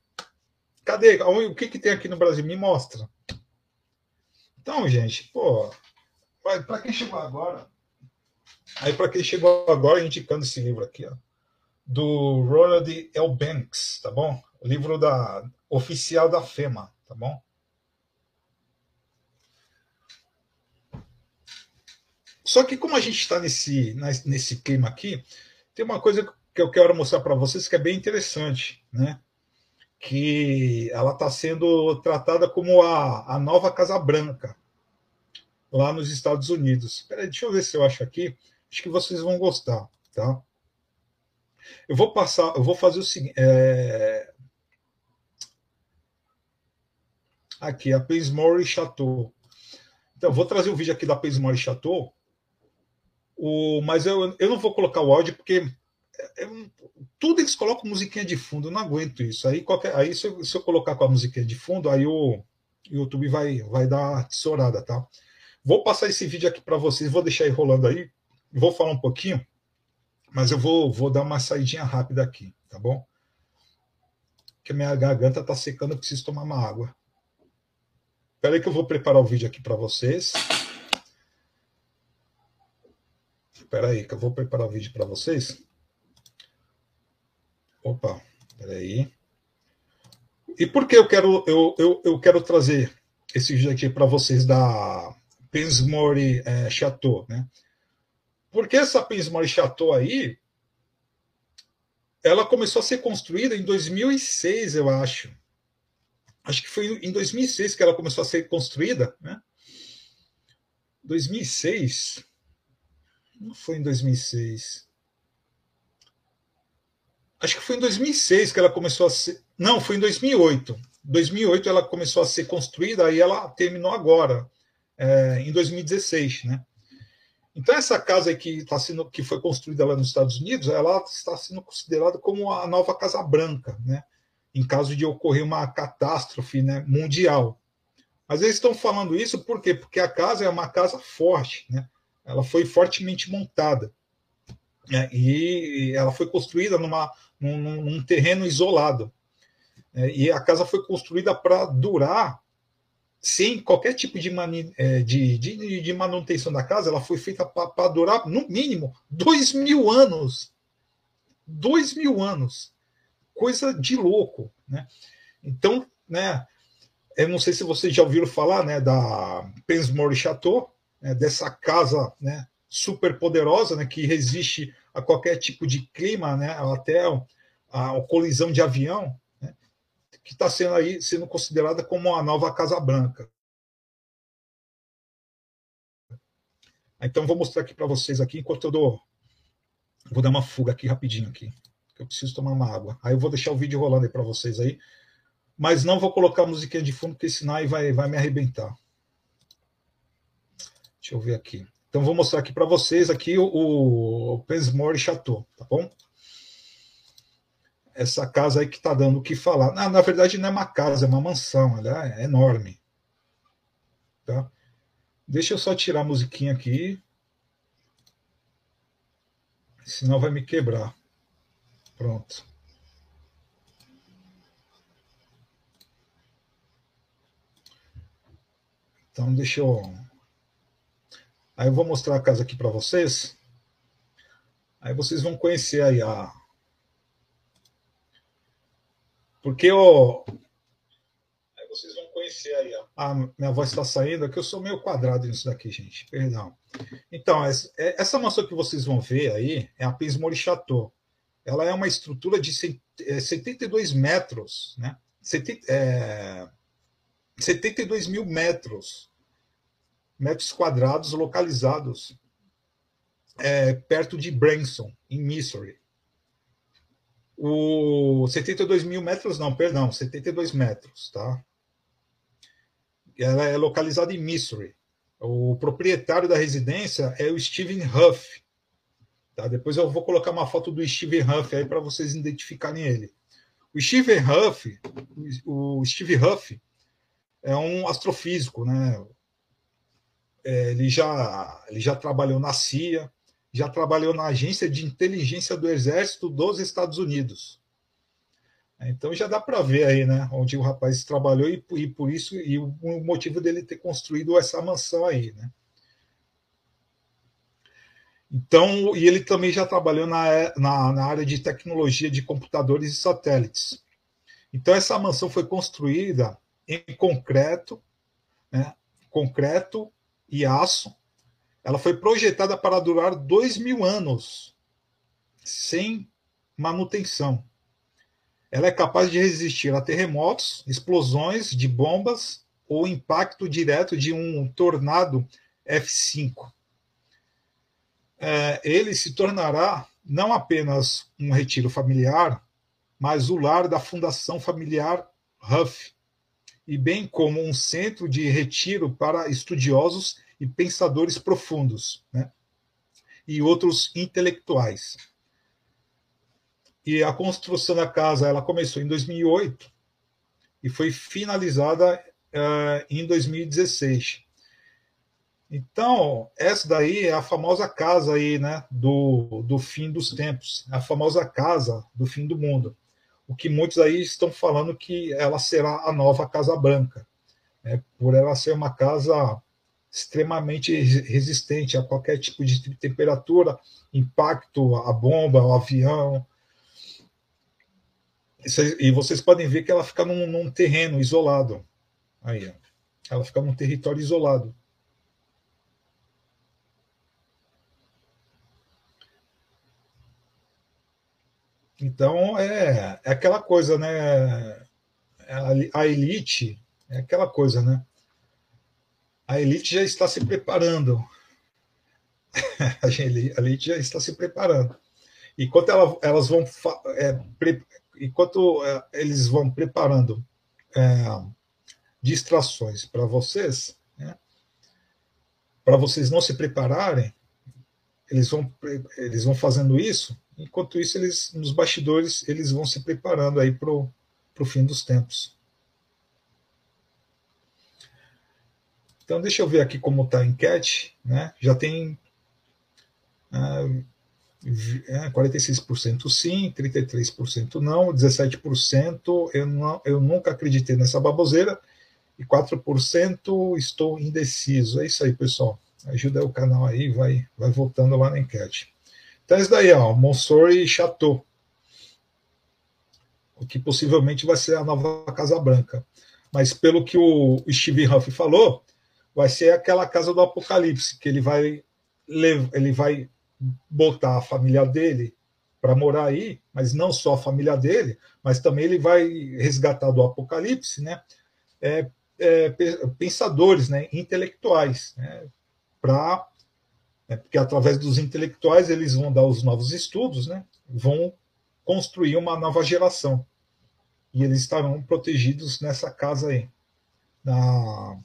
Cadê? O que, que tem aqui no Brasil? Me mostra. Então, gente, pô, para quem chegou agora, aí para quem chegou agora indicando esse livro aqui, ó, do Ronald L. Banks, tá bom? O livro da oficial da FEMA, tá bom? Só que como a gente está nesse, nesse clima aqui, tem uma coisa que eu quero mostrar para vocês que é bem interessante, né? Que ela está sendo tratada como a, a nova Casa Branca lá nos Estados Unidos. Peraí, deixa eu ver se eu acho aqui. Acho que vocês vão gostar, tá? Eu vou passar, eu vou fazer o seguinte. É... Aqui, a Paismore Chateau. Então, vou trazer o vídeo aqui da Paismore Chateau. O, mas eu, eu não vou colocar o áudio porque é, é, tudo eles colocam musiquinha de fundo, eu não aguento isso. Aí, qualquer, aí se, eu, se eu colocar com a musiquinha de fundo, aí o YouTube vai, vai dar tesourada, tá? Vou passar esse vídeo aqui para vocês, vou deixar aí rolando aí, vou falar um pouquinho, mas eu vou, vou dar uma saidinha rápida aqui, tá bom? Porque minha garganta tá secando, eu preciso tomar uma água. Espera aí que eu vou preparar o vídeo aqui para vocês. Espera aí que eu vou preparar o vídeo para vocês. Opa, peraí. E por que eu quero, eu, eu, eu quero trazer esse vídeo aqui para vocês da Pensmore é, Chateau, né? Porque essa Pensmore Chateau aí, ela começou a ser construída em 2006, eu acho. Acho que foi em 2006 que ela começou a ser construída, né? 2006? Não foi em 2006. Acho que foi em 2006 que ela começou a ser. Não, foi em 2008. 2008 ela começou a ser construída, aí ela terminou agora, é, em 2016, né? Então essa casa que está sendo, que foi construída lá nos Estados Unidos, ela está sendo considerada como a nova Casa Branca, né? Em caso de ocorrer uma catástrofe, né, mundial. Mas eles estão falando isso por quê? Porque a casa é uma casa forte, né? Ela foi fortemente montada. Né? E ela foi construída numa, num, num terreno isolado. É, e a casa foi construída para durar sem qualquer tipo de, mani, é, de, de, de, manutenção da casa, ela foi feita para durar, no mínimo, dois mil anos. Dois mil anos. Coisa de louco. Né? Então, né, eu não sei se vocês já ouviram falar né, da Pensmore Chateau, né, dessa casa né, super poderosa né, que resiste a qualquer tipo de clima, né, até a, a colisão de avião, né, que está sendo aí sendo considerada como a nova Casa Branca. Então vou mostrar aqui para vocês aqui enquanto eu dou, vou dar uma fuga aqui rapidinho aqui, que eu preciso tomar uma água. Aí eu vou deixar o vídeo rolando aí para vocês aí, mas não vou colocar a musiquinha de fundo porque senão aí vai vai me arrebentar. Deixa eu ver aqui. Então vou mostrar aqui para vocês aqui o, o Pensmore Chateau, tá bom? Essa casa aí que está dando o que falar. Na verdade não é uma casa, é uma mansão, ela é enorme. Tá? Deixa eu só tirar a musiquinha aqui. Senão vai me quebrar. Pronto. Então deixa eu Aí eu vou mostrar a casa aqui para vocês. Aí vocês vão conhecer aí a. Porque o. Aí vocês vão conhecer aí, ó. Ah, minha voz está saindo, é que eu sou meio quadrado nisso daqui, gente. Perdão. Então, é, essa mansão que vocês vão ver aí é a Pismori Chateau. Ela é uma estrutura de 72 é, metros, né? 72 mil metros, metros quadrados localizados é, perto de Branson, em Missouri. O 72 mil metros, não, perdão, 72 metros, tá? Ela é localizada em Missouri. O proprietário da residência é o Steven Huff. Tá? Depois eu vou colocar uma foto do Steven Huff aí para vocês identificarem ele. O Steven Huff, o Steve Huff é um astrofísico, né? É, ele já ele já trabalhou na CIA, já trabalhou na Agência de Inteligência do Exército dos Estados Unidos. Então já dá para ver aí, né, onde o rapaz trabalhou e, e, por isso e o motivo dele ter construído essa mansão aí, né? Então, e ele também já trabalhou na, na, na área de tecnologia de computadores e satélites. Então, essa mansão foi construída em concreto, né, concreto e aço, ela foi projetada para durar dois mil anos, sem manutenção. Ela é capaz de resistir a terremotos, explosões de bombas ou impacto direto de um tornado F5. É, ele se tornará não apenas um retiro familiar, mas o lar da Fundação Familiar Huff, e bem como um centro de retiro para estudiosos e pensadores profundos, né? e outros intelectuais. E a construção da casa ela começou em 2008 e foi finalizada uh, em 2016. Então, essa daí é a famosa casa aí, né, do, do fim dos tempos, a famosa casa do fim do mundo. O que muitos aí estão falando que ela será a nova Casa Branca, né, por ela ser uma casa extremamente resistente a qualquer tipo de temperatura, impacto, a bomba, o avião. E vocês podem ver que ela fica num, num terreno isolado. Aí, ela fica num território isolado. Então é, é aquela coisa, né? A, a elite é aquela coisa, né? a elite já está se preparando. a elite já está se preparando. Enquanto ela, elas vão. É, pre, enquanto é, eles vão preparando é, distrações para vocês, né, para vocês não se prepararem, eles vão, eles vão fazendo isso. Enquanto isso, eles nos bastidores eles vão se preparando aí para o fim dos tempos. Então, deixa eu ver aqui como está a enquete. Né? Já tem ah, 46% sim, 33% não, 17% eu, não, eu nunca acreditei nessa baboseira e 4% estou indeciso. É isso aí, pessoal. Ajuda o canal aí, vai, vai voltando lá na enquete. Então, é isso daí, ó, Montsor e Chateau. O que possivelmente vai ser a nova Casa Branca. Mas pelo que o Steve Huff falou, vai ser aquela casa do Apocalipse, que ele vai ele vai botar a família dele para morar aí, mas não só a família dele, mas também ele vai resgatar do Apocalipse, né? É, é, pensadores, né? Intelectuais, né? Para né? porque através dos intelectuais eles vão dar os novos estudos, né? Vão construir uma nova geração e eles estarão protegidos nessa casa aí, na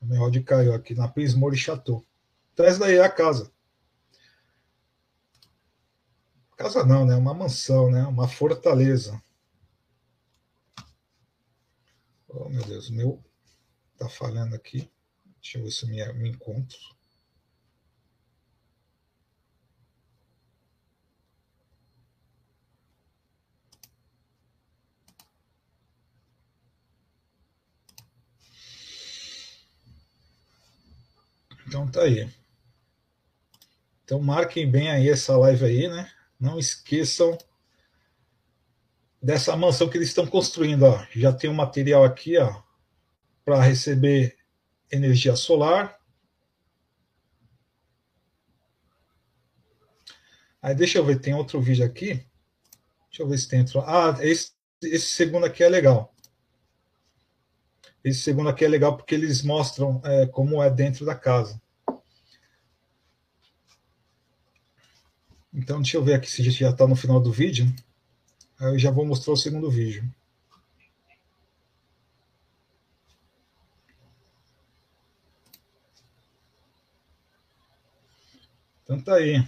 O meu áudio caiu aqui na Prismore Chateau. Então, essa daí é a casa. Casa não, né? Uma mansão, né? Uma fortaleza. Oh, meu Deus, meu tá falhando aqui. Deixa eu ver se eu me, me encontro. Então tá aí. Então marquem bem aí essa live aí, né? Não esqueçam dessa mansão que eles estão construindo, ó. Já tem um material aqui, para receber energia solar. Aí deixa eu ver, tem outro vídeo aqui. Deixa eu ver se tem outro. Ah, esse, esse segundo aqui é legal. Esse segundo aqui é legal porque eles mostram é, como é dentro da casa. Então, deixa eu ver aqui se já está no final do vídeo. Eu já vou mostrar o segundo vídeo. Então tá aí.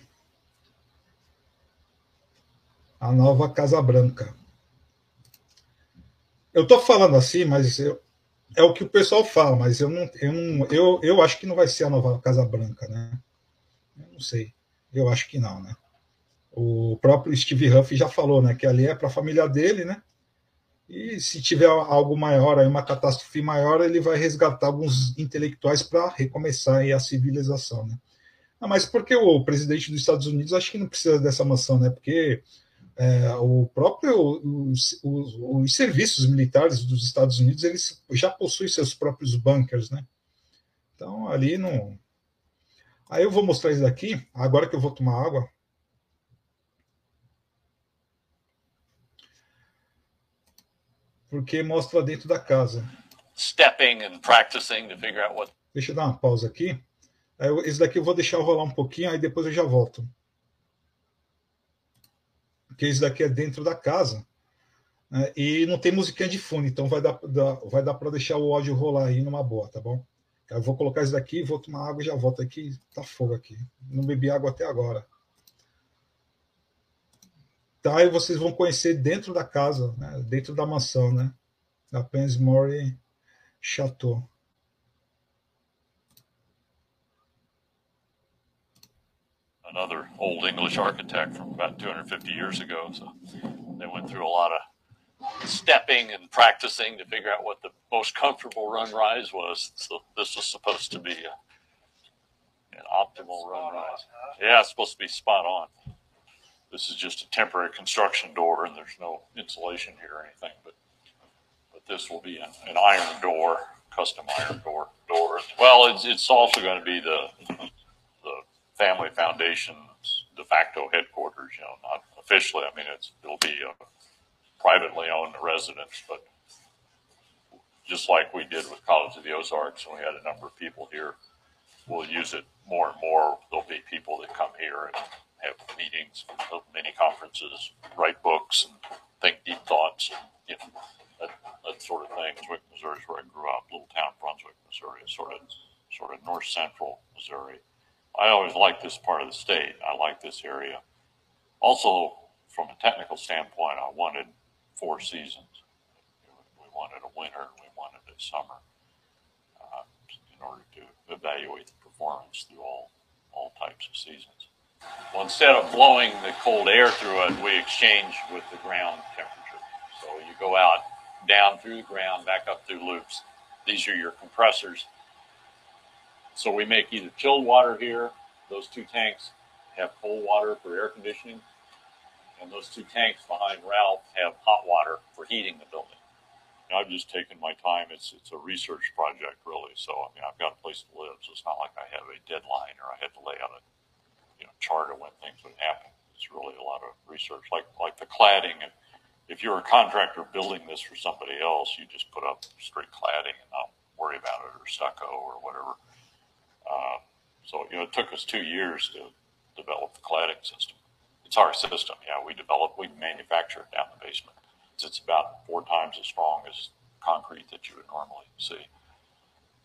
A nova Casa Branca. Eu tô falando assim, mas eu, é o que o pessoal fala, mas eu não, eu eu, eu acho que não vai ser a nova Casa Branca, né? Eu não sei. Eu acho que não, né? O próprio Steve Huff já falou, né, que ali é para a família dele, né? E se tiver algo maior, aí uma catástrofe maior, ele vai resgatar alguns intelectuais para recomeçar a civilização, né? Ah, mas porque o presidente dos Estados Unidos acho que não precisa dessa mansão, né? Porque é, o próprio os, os, os, serviços militares dos Estados Unidos eles já possuem seus próprios bunkers, né? Então ali não. Aí eu vou mostrar isso daqui. Agora que eu vou tomar água, porque mostra dentro da casa. Stepping and practicing to figure out what. Deixa eu dar uma pausa aqui. Esse daqui eu vou deixar rolar um pouquinho, aí depois eu já volto. Porque esse daqui é dentro da casa. Né? E não tem musiquinha de fundo, então vai dar, vai dar para deixar o áudio rolar aí numa boa, tá bom? Eu vou colocar isso daqui, vou tomar água e já volto aqui. Tá fogo aqui. Não bebi água até agora. Tá, e vocês vão conhecer dentro da casa, né? dentro da mansão, né? Da Pensmore Chateau. Another old English architect from about 250 years ago. So they went through a lot of stepping and practicing to figure out what the most comfortable run rise was. So this was supposed to be a, an optimal run rise. Yeah, it's supposed to be spot on. This is just a temporary construction door, and there's no insulation here or anything. But but this will be an, an iron door, custom iron door door. Well, it's it's also going to be the the family foundation's de facto headquarters. You know, not officially. I mean, it's it'll be a privately owned residence, but just like we did with College of the Ozarks, and we had a number of people here, we'll use it more and more. There'll be people that come here and have meetings, many conferences, write books, and think deep thoughts, and you know that, that sort of thing. Brunswick, Missouri is where I grew up. Little town Brunswick, Missouri, sort of sort of north central Missouri. I always liked this part of the state. I like this area. Also, from a technical standpoint, I wanted four seasons. We wanted a winter, we wanted a summer, uh, in order to evaluate the performance through all all types of seasons. Well, instead of blowing the cold air through it, we exchange with the ground temperature. So you go out down through the ground, back up through loops. These are your compressors. So we make either chilled water here. Those two tanks have cold water for air conditioning. And those two tanks behind Ralph have hot water for heating the building. And I've just taken my time. It's it's a research project, really. So I mean, I've got a place to live, so it's not like I have a deadline or I had to lay out a you know chart of when things would happen. It's really a lot of research, like like the cladding. And if you're a contractor building this for somebody else, you just put up straight cladding and not worry about it or stucco or whatever. Uh, so you know, it took us two years to develop the cladding system. It's our system. Yeah, we develop, we manufacture it down the basement. It's about four times as strong as concrete that you would normally see.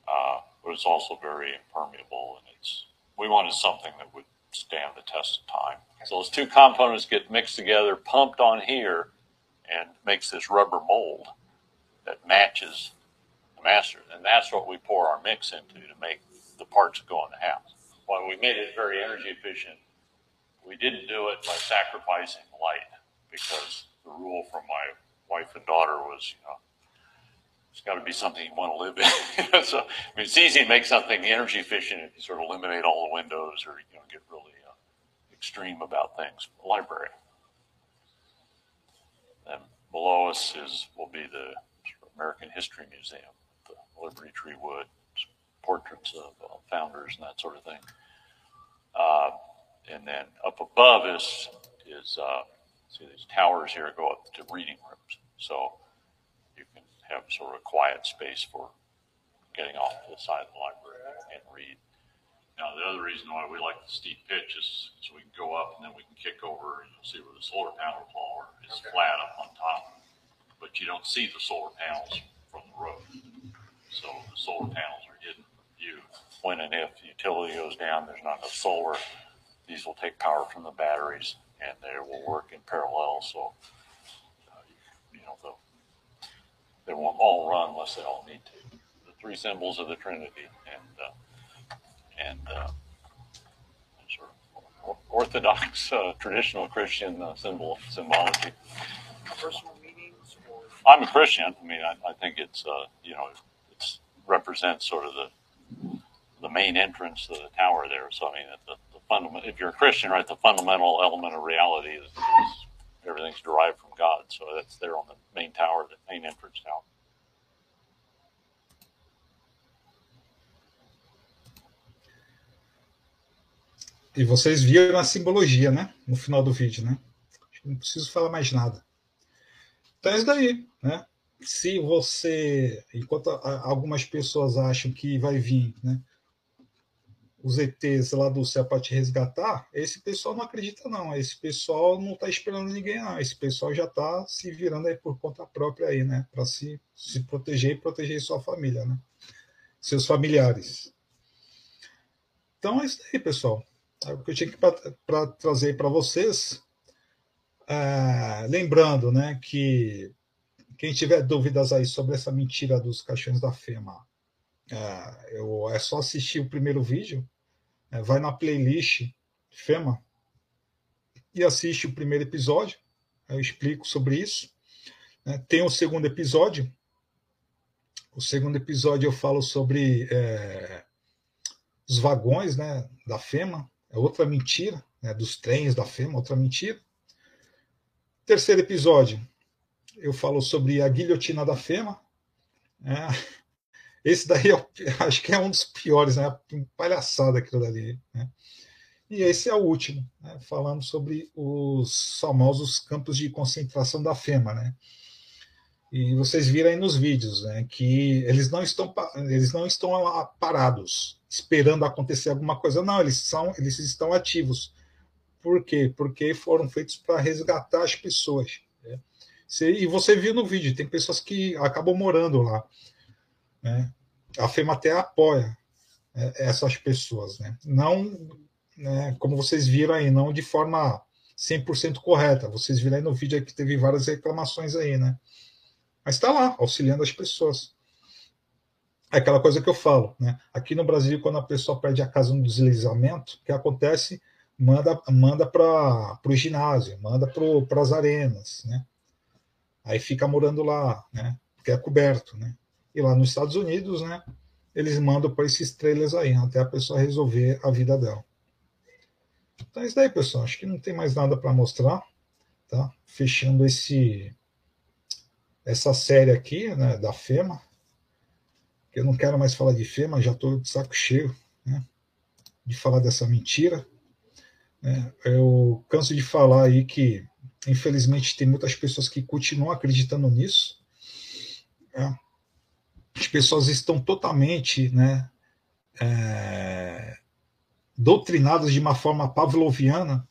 Uh, but it's also very impermeable, and it's we wanted something that would stand the test of time. So those two components get mixed together, pumped on here, and makes this rubber mold that matches the master. And that's what we pour our mix into to make the parts go in the house. While we made it very energy efficient. We didn't do it by sacrificing light because the rule from my wife and daughter was, you know, it's got to be something you want to live in. so I mean, it's easy to make something energy efficient if you sort of eliminate all the windows or you know get really uh, extreme about things, library. And below us is will be the American History Museum, the Liberty Tree Wood, portraits of uh, founders and that sort of thing. Uh, and then up above us is uh, see these towers here go up to reading rooms, so you can have sort of a quiet space for getting off to the side of the library and read. Now, the other reason why we like the steep pitch is so we can go up and then we can kick over and you'll see where the solar panels are. It's okay. flat up on top, but you don't see the solar panels from the road. So the solar panels are hidden from view. When and if the utility goes down, there's not enough solar. These will take power from the batteries and they will work in parallel. So, uh, you know, they won't all run unless they all need to. The three symbols of the Trinity and uh, and uh, sort of orthodox uh, traditional Christian uh, symbol symbology. Personal meanings, or I'm a Christian. I mean, I, I think it's uh, you know it represents sort of the the main entrance to the tower there. So I mean, the, the fundamental. If you're a Christian, right, the fundamental element of reality is, is everything's derived from God. So that's there on the main tower, the main entrance tower. E vocês viram a simbologia, né? No final do vídeo, né? Não preciso falar mais nada. Então é isso daí, né? Se você, enquanto algumas pessoas acham que vai vir, né? Os ETs lá do céu para te resgatar, esse pessoal não acredita, não. Esse pessoal não está esperando ninguém, não. Esse pessoal já está se virando aí por conta própria aí, né? Para se, se proteger e proteger sua família, né? Seus familiares. Então é isso aí, pessoal. É o que eu tinha que para trazer para vocês. É, lembrando né, que quem tiver dúvidas aí sobre essa mentira dos caixões da FEMA, é, eu, é só assistir o primeiro vídeo, é, vai na playlist FEMA e assiste o primeiro episódio. Eu explico sobre isso. É, tem o segundo episódio. O segundo episódio eu falo sobre é, os vagões né, da FEMA, é outra mentira, né, dos trens da FEMA, outra mentira. Terceiro episódio, eu falo sobre a guilhotina da FEMA. É, esse daí eu acho que é um dos piores, né? Palhaçada aquilo dali. Né? E esse é o último, né? falando sobre os famosos campos de concentração da FEMA, né? E vocês viram aí nos vídeos, né, que eles não estão eles não estão parados esperando acontecer alguma coisa, não, eles são eles estão ativos. Por quê? Porque foram feitos para resgatar as pessoas. Né? E você viu no vídeo, tem pessoas que acabam morando lá. Né? A FEMA até apoia né, essas pessoas. Né? Não, né, como vocês viram aí, não de forma 100% correta. Vocês viram aí no vídeo que teve várias reclamações aí, né? Mas está lá, auxiliando as pessoas. É aquela coisa que eu falo, né? Aqui no Brasil, quando a pessoa perde a casa no deslizamento, o que acontece? Manda, manda para o ginásio, manda para as arenas, né? Aí fica morando lá, né? Porque é coberto, né? E lá nos Estados Unidos, né? Eles mandam para esses trailers aí, até a pessoa resolver a vida dela. Então é isso daí, pessoal. Acho que não tem mais nada para mostrar, tá? Fechando esse essa série aqui, né, da FEMA, eu não quero mais falar de FEMA, já estou de saco cheio né, de falar dessa mentira. Né, eu canso de falar aí que, infelizmente, tem muitas pessoas que continuam acreditando nisso. Né, as pessoas estão totalmente né, é, doutrinadas de uma forma pavloviana,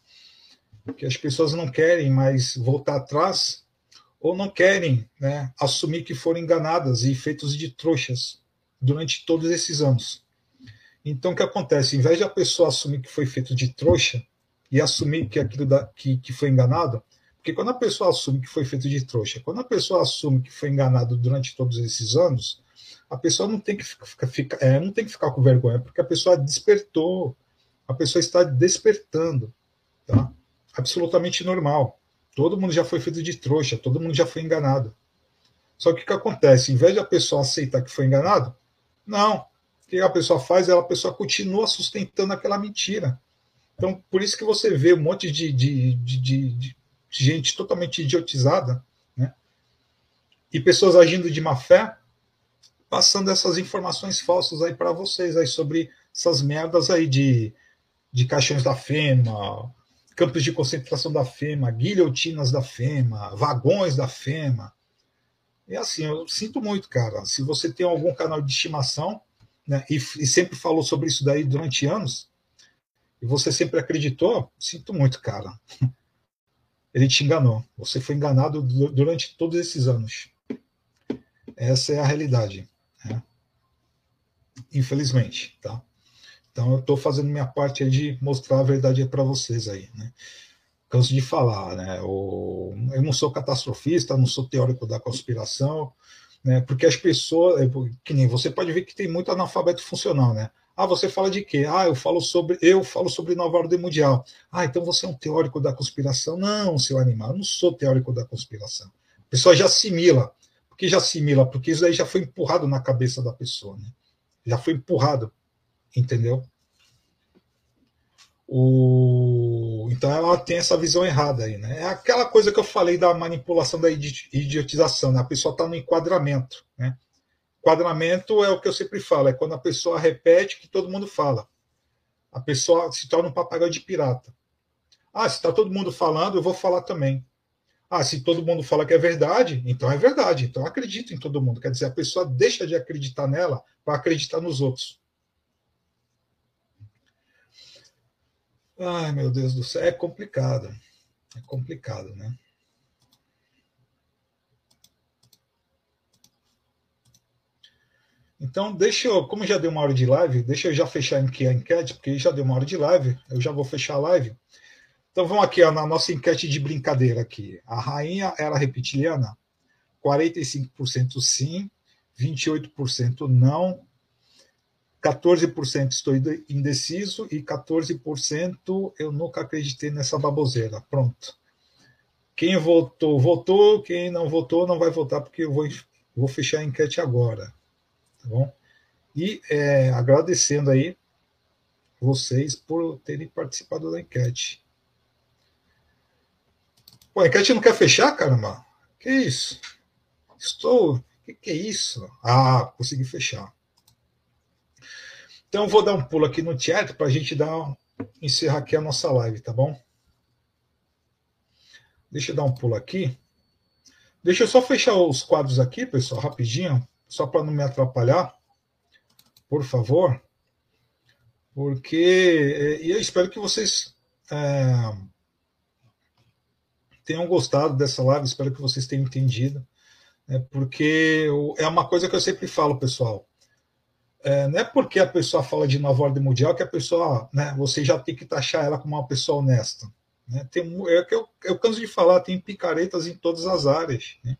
que as pessoas não querem mais voltar atrás ou não querem né, assumir que foram enganadas e feitos de trouxas durante todos esses anos. Então, o que acontece? Em vez de a pessoa assumir que foi feito de trouxa e assumir que aquilo da, que, que foi enganado, porque quando a pessoa assume que foi feito de trouxa, quando a pessoa assume que foi enganado durante todos esses anos, a pessoa não tem que ficar, é, não tem que ficar com vergonha, porque a pessoa despertou, a pessoa está despertando, tá? Absolutamente normal. Todo mundo já foi feito de trouxa, todo mundo já foi enganado. Só que o que acontece? Em vez de a pessoa aceitar que foi enganado, não. O que a pessoa faz? Ela, a pessoa continua sustentando aquela mentira. Então, por isso que você vê um monte de, de, de, de gente totalmente idiotizada, né? E pessoas agindo de má fé, passando essas informações falsas aí para vocês aí sobre essas merdas aí de, de caixões da FEMA, campos de concentração da FEMA, guilhotinas da FEMA, vagões da FEMA. E assim, eu sinto muito, cara. Se você tem algum canal de estimação, né, e, e sempre falou sobre isso daí durante anos, e você sempre acreditou, sinto muito, cara. Ele te enganou. Você foi enganado durante todos esses anos. Essa é a realidade. Né? Infelizmente, tá? Então eu estou fazendo minha parte de mostrar a verdade para vocês aí, né? Canso de falar, né? Eu não sou catastrofista, não sou teórico da conspiração, né? Porque as pessoas, que nem você pode ver que tem muito analfabeto funcional, né? Ah, você fala de quê? Ah, eu falo sobre eu falo sobre nova ordem mundial. Ah, então você é um teórico da conspiração? Não, seu animal, eu não sou teórico da conspiração. A pessoa já assimila. Por que já assimila? Porque isso aí já foi empurrado na cabeça da pessoa, né? Já foi empurrado entendeu? O... Então ela tem essa visão errada aí, né? É aquela coisa que eu falei da manipulação da idiotização, né? A pessoa está no enquadramento, né? Enquadramento é o que eu sempre falo, é quando a pessoa repete que todo mundo fala. A pessoa se torna um papagaio de pirata. Ah, se está todo mundo falando, eu vou falar também. Ah, se todo mundo fala que é verdade, então é verdade. Então acredito em todo mundo. Quer dizer, a pessoa deixa de acreditar nela para acreditar nos outros. Ai, meu Deus do céu, é complicado. É complicado, né? Então, deixa eu, como já deu uma hora de live, deixa eu já fechar aqui a enquete, porque já deu uma hora de live, eu já vou fechar a live. Então, vamos aqui ó, na nossa enquete de brincadeira aqui. A rainha era reptiliana? 45% sim, 28% não, 14% estou indeciso e 14% eu nunca acreditei nessa baboseira. Pronto. Quem votou, votou. Quem não votou, não vai votar, porque eu vou, vou fechar a enquete agora. Tá bom? E é, agradecendo aí vocês por terem participado da enquete. Pô, a enquete não quer fechar, caramba? Que isso? Estou. Que que é isso? Ah, consegui fechar. Então, vou dar um pulo aqui no chat para a gente dar, encerrar aqui a nossa live, tá bom? Deixa eu dar um pulo aqui. Deixa eu só fechar os quadros aqui, pessoal, rapidinho, só para não me atrapalhar, por favor. Porque é, e eu espero que vocês é, tenham gostado dessa live, espero que vocês tenham entendido. Né, porque é uma coisa que eu sempre falo, pessoal é, não é porque a pessoa fala de nova ordem mundial que a pessoa, né, você já tem que taxar ela como uma pessoa honesta. Né? Tem, é que eu, eu canso de falar, tem picaretas em todas as áreas. Né?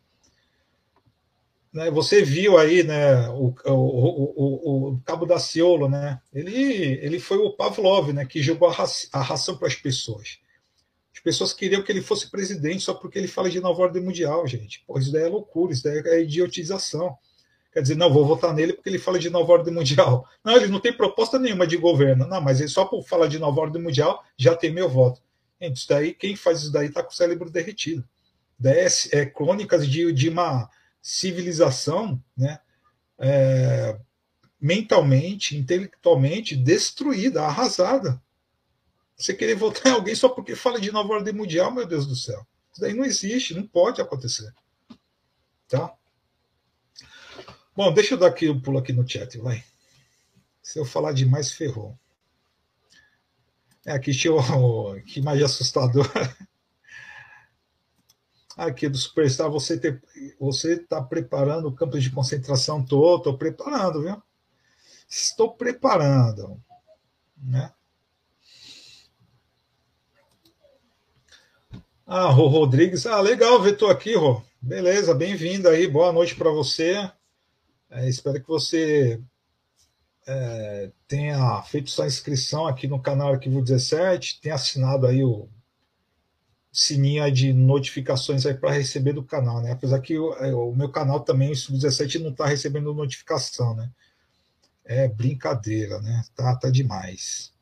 Né, você viu aí né, o, o, o, o Cabo da Ciolo, né? ele, ele foi o Pavlov né, que jogou a, raci, a ração para as pessoas. As pessoas queriam que ele fosse presidente só porque ele fala de nova ordem mundial, gente. Pô, isso daí é loucura, isso daí é idiotização. Quer dizer, não, vou votar nele porque ele fala de nova ordem mundial. Não, ele não tem proposta nenhuma de governo. Não, mas ele só por falar de nova ordem mundial já tem meu voto. Gente, isso daí, quem faz isso daí está com o cérebro derretido. é, é crônicas de, de uma civilização né, é, mentalmente, intelectualmente destruída, arrasada. Você querer votar em alguém só porque fala de nova ordem mundial, meu Deus do céu. Isso daí não existe, não pode acontecer. Tá? Bom, deixa eu dar aqui um pulo aqui no chat, vai. Se eu falar demais, ferrou. É, aqui tinha o, que mais assustador. Aqui do Superstar, você ter, você está preparando o campo de concentração todo, estou preparando, viu? Estou preparando, né? Ah, Rô Rodrigues, ah, legal ver tu aqui, Rô. Beleza, bem-vindo aí, boa noite para você. É, espero que você é, tenha feito sua inscrição aqui no canal Arquivo 17, tenha assinado aí o sininho de notificações aí para receber do canal, né? Apesar que o, é, o meu canal também, o Sub-17, não está recebendo notificação, né? É brincadeira, né? Tá, tá demais.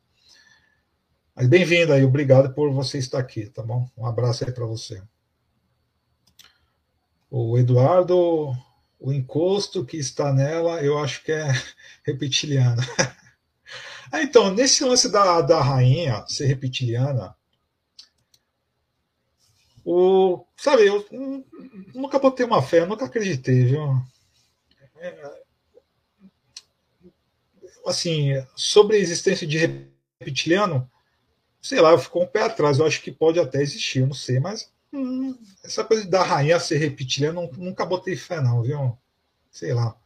Mas bem-vindo aí, obrigado por você estar aqui, tá bom? Um abraço aí para você. O Eduardo, o encosto que está nela, eu acho que é reptiliana. ah, então, nesse lance da, da rainha ser reptiliana, o, sabe, eu nunca botei uma fé, nunca acreditei, viu? É, assim, sobre a existência de reptiliano, sei lá, eu fico um pé atrás. Eu acho que pode até existir, eu não sei, mas hum, essa coisa da rainha ser reptiliana, nunca botei fé, não, viu? Sei lá.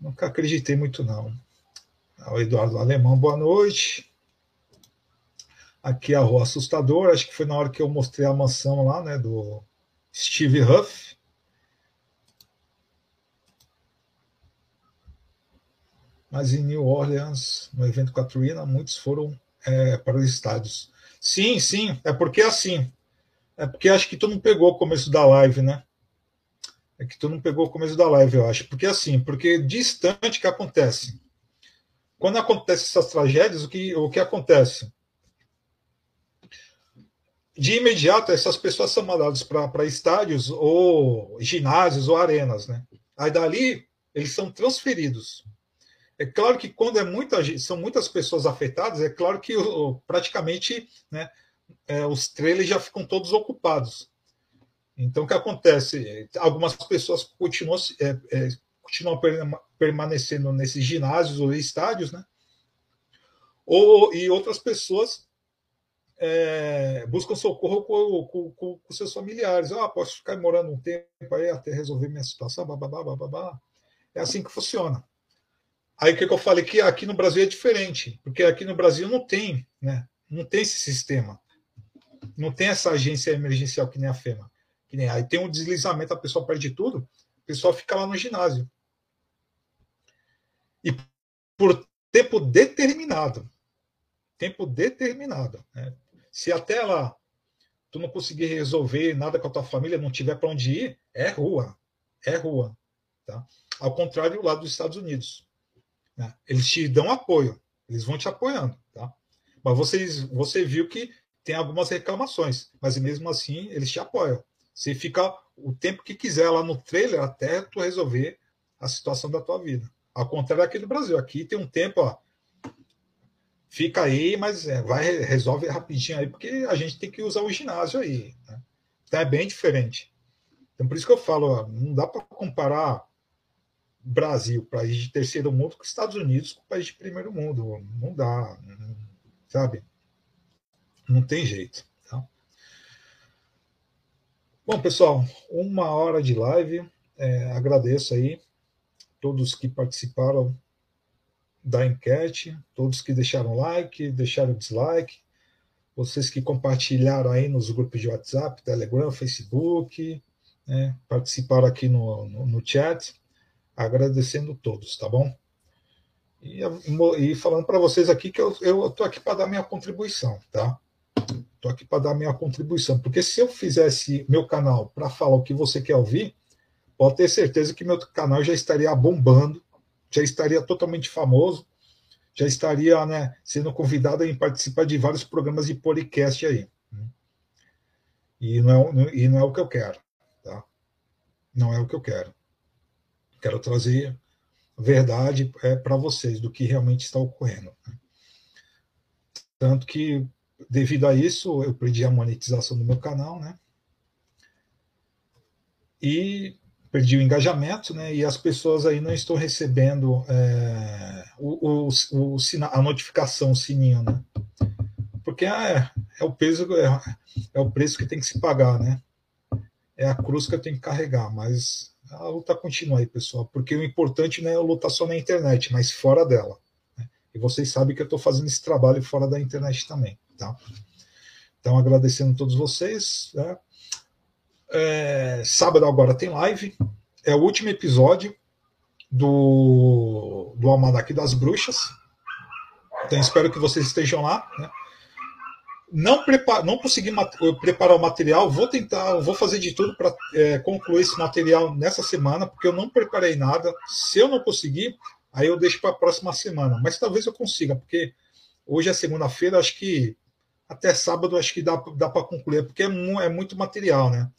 Nunca acreditei muito, não. O Eduardo Alemão, boa noite. Aqui a rua assustadora, acho que foi na hora que eu mostrei a mansão lá, né, do Steve Huff. Mas em New Orleans, no evento Katrina, muitos foram é, para os estádios. Sim, sim, é porque é assim. É porque acho que tu não pegou o começo da live, né? É que tu não pegou o começo da live, eu acho. Porque é assim, porque distante que acontece. Quando acontecem essas tragédias, o que, o que acontece? de imediato essas pessoas são mandadas para estádios ou ginásios ou arenas, né? Aí dali eles são transferidos. É claro que quando é muita, são muitas pessoas afetadas, é claro que praticamente né, é, os trailers já ficam todos ocupados. Então o que acontece? Algumas pessoas continuam, é, é, continuam permanecendo nesses ginásios ou estádios, né? Ou, e outras pessoas é, buscam socorro com, com, com, com, seus familiares. Ah, posso ficar morando um tempo aí até resolver minha situação, bababá. É assim que funciona. Aí o que, eu falei que aqui no Brasil é diferente, porque aqui no Brasil não tem, né? Não tem esse sistema. Não tem essa agência emergencial que nem a FEMA. Que nem, aí tem um deslizamento, a pessoa perde tudo, o pessoal fica lá no ginásio. E por tempo determinado. Tempo determinado. Né? Se até lá tu não conseguir resolver nada com a tua família, não tiver para onde ir, é rua. É rua. Tá? Ao contrário lá dos Estados Unidos. Né? Eles te dão apoio, eles vão te apoiando. Tá? Mas vocês, você viu que tem algumas reclamações, mas mesmo assim eles te apoiam. Você fica o tempo que quiser lá no trailer até tu resolver a situação da tua vida. Ao contrário aqui do Brasil. Aqui tem um tempo, ó, fica aí, mas é, vai resolve rapidinho aí, porque a gente tem que usar o ginásio aí. Né? Então é bem diferente. Então por isso que eu falo, ó, não dá para comparar Brasil, país de terceiro mundo, com Estados Unidos, com país de primeiro mundo. Não dá, sabe? Não tem jeito. Tá? Bom, pessoal, uma hora de live. É, agradeço aí todos que participaram da enquete, todos que deixaram like, deixaram dislike, vocês que compartilharam aí nos grupos de WhatsApp, Telegram, Facebook, né, participaram aqui no, no, no, chat, agradecendo todos, tá bom? E, e falando para vocês aqui que eu estou aqui para dar minha contribuição, tá? Estou aqui para dar minha contribuição, porque se eu fizesse meu canal para falar o que você quer ouvir, pode ter certeza que meu canal já estaria bombando, já estaria totalmente famoso, já estaria né, sendo convidado a participar de vários programas de podcast aí. Né? E não é, e não é o que eu quero. Tá? Não é o que eu quero. Quero trazer verdade é, para vocês do que realmente está ocorrendo. Né? Tanto que, devido a isso, eu perdi a monetização do meu canal, né? E perdi o engajamento, né? E as pessoas aí não estão recebendo é, o, o, o a notificação, o sininho, né? Porque é, é o peso, é, é, o preço que tem que se pagar, né? É a cruz que eu tenho que carregar, mas a luta continua aí, pessoal, porque o importante não é a luta só na internet, mas fora dela. Né? E vocês sabem que eu estou fazendo esse trabalho fora da internet também, tá? Então, agradecendo a todos vocês, né? É, sábado agora tem live. É o último episódio do, do Almanac das Bruxas. Então espero que vocês estejam lá. Né? Não, prepar, não consegui preparar o material, vou tentar, vou fazer de tudo para é, concluir esse material nessa semana, porque eu não preparei nada. Se eu não conseguir, aí eu deixo para a próxima semana. Mas talvez eu consiga, porque Hoje é segunda-feira, acho que até sábado acho que dá, dá para concluir, porque é, é, muito material, né?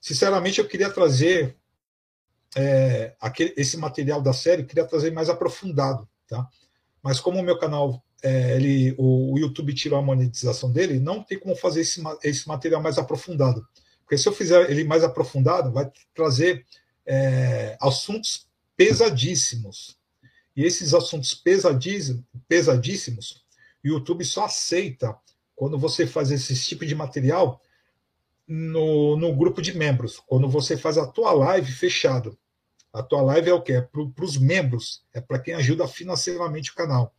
Sinceramente, eu queria trazer é, aquele, esse material da série, queria trazer mais aprofundado, tá? Mas como o meu canal, é, ele, o, o, YouTube tirou a monetização dele, não tem como fazer esse, esse material mais aprofundado. Porque se eu fizer ele mais aprofundado, vai trazer é, assuntos pesadíssimos. E esses assuntos pesadíssimos, o YouTube só aceita quando você faz esse tipo de material no, no grupo de membros, quando você faz a tua live fechado. A tua live é o quê? É para os membros, é para quem ajuda financeiramente o canal,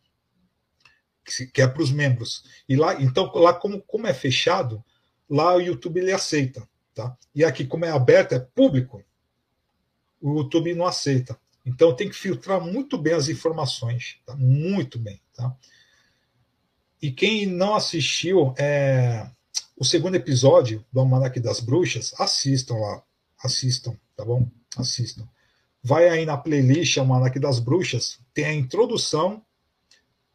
que é para os membros. E lá, então, lá como, como é fechado, lá o YouTube ele aceita, tá? E aqui como é aberto, é público, o YouTube não aceita. Então tem que filtrar muito bem as informações, tá? muito bem. Tá? E quem não assistiu é, o segundo episódio do Almanac das Bruxas, assistam lá, assistam, tá bom? Assistam. Vai aí na playlist Almanac das Bruxas, tem a introdução,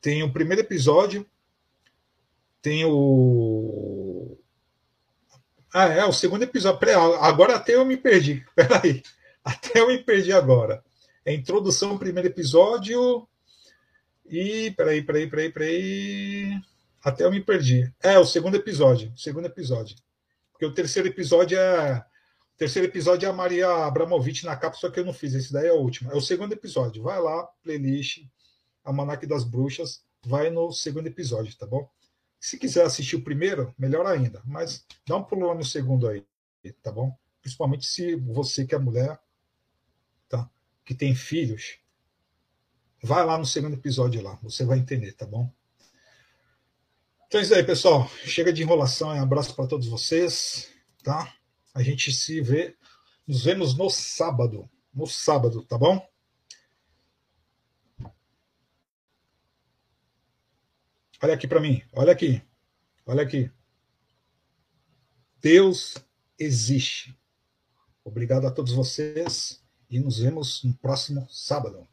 tem o primeiro episódio, tem o. Ah, é, o segundo episódio. Agora até eu me perdi. Peraí. Até eu me perdi agora. É introdução, primeiro episódio. E. Peraí, peraí, peraí, peraí. Até eu me perdi. É, o segundo episódio. Segundo episódio. Porque o terceiro episódio é. O terceiro episódio é a Maria Abramovic na capa, só que eu não fiz. Esse daí é o último. É o segundo episódio. Vai lá, playlist, Almanac das Bruxas. Vai no segundo episódio, tá bom? Se quiser assistir o primeiro, melhor ainda. Mas dá um pulo lá no segundo aí, tá bom? Principalmente se você que é mulher que tem filhos, vai lá no segundo episódio lá, você vai entender, tá bom? Então é isso aí, pessoal. Chega de enrolação, um abraço para todos vocês, tá? A gente se vê, nos vemos no sábado, no sábado, tá bom? Olha aqui para mim, olha aqui, olha aqui. Deus existe. Obrigado a todos vocês e nos vemos no próximo sábado.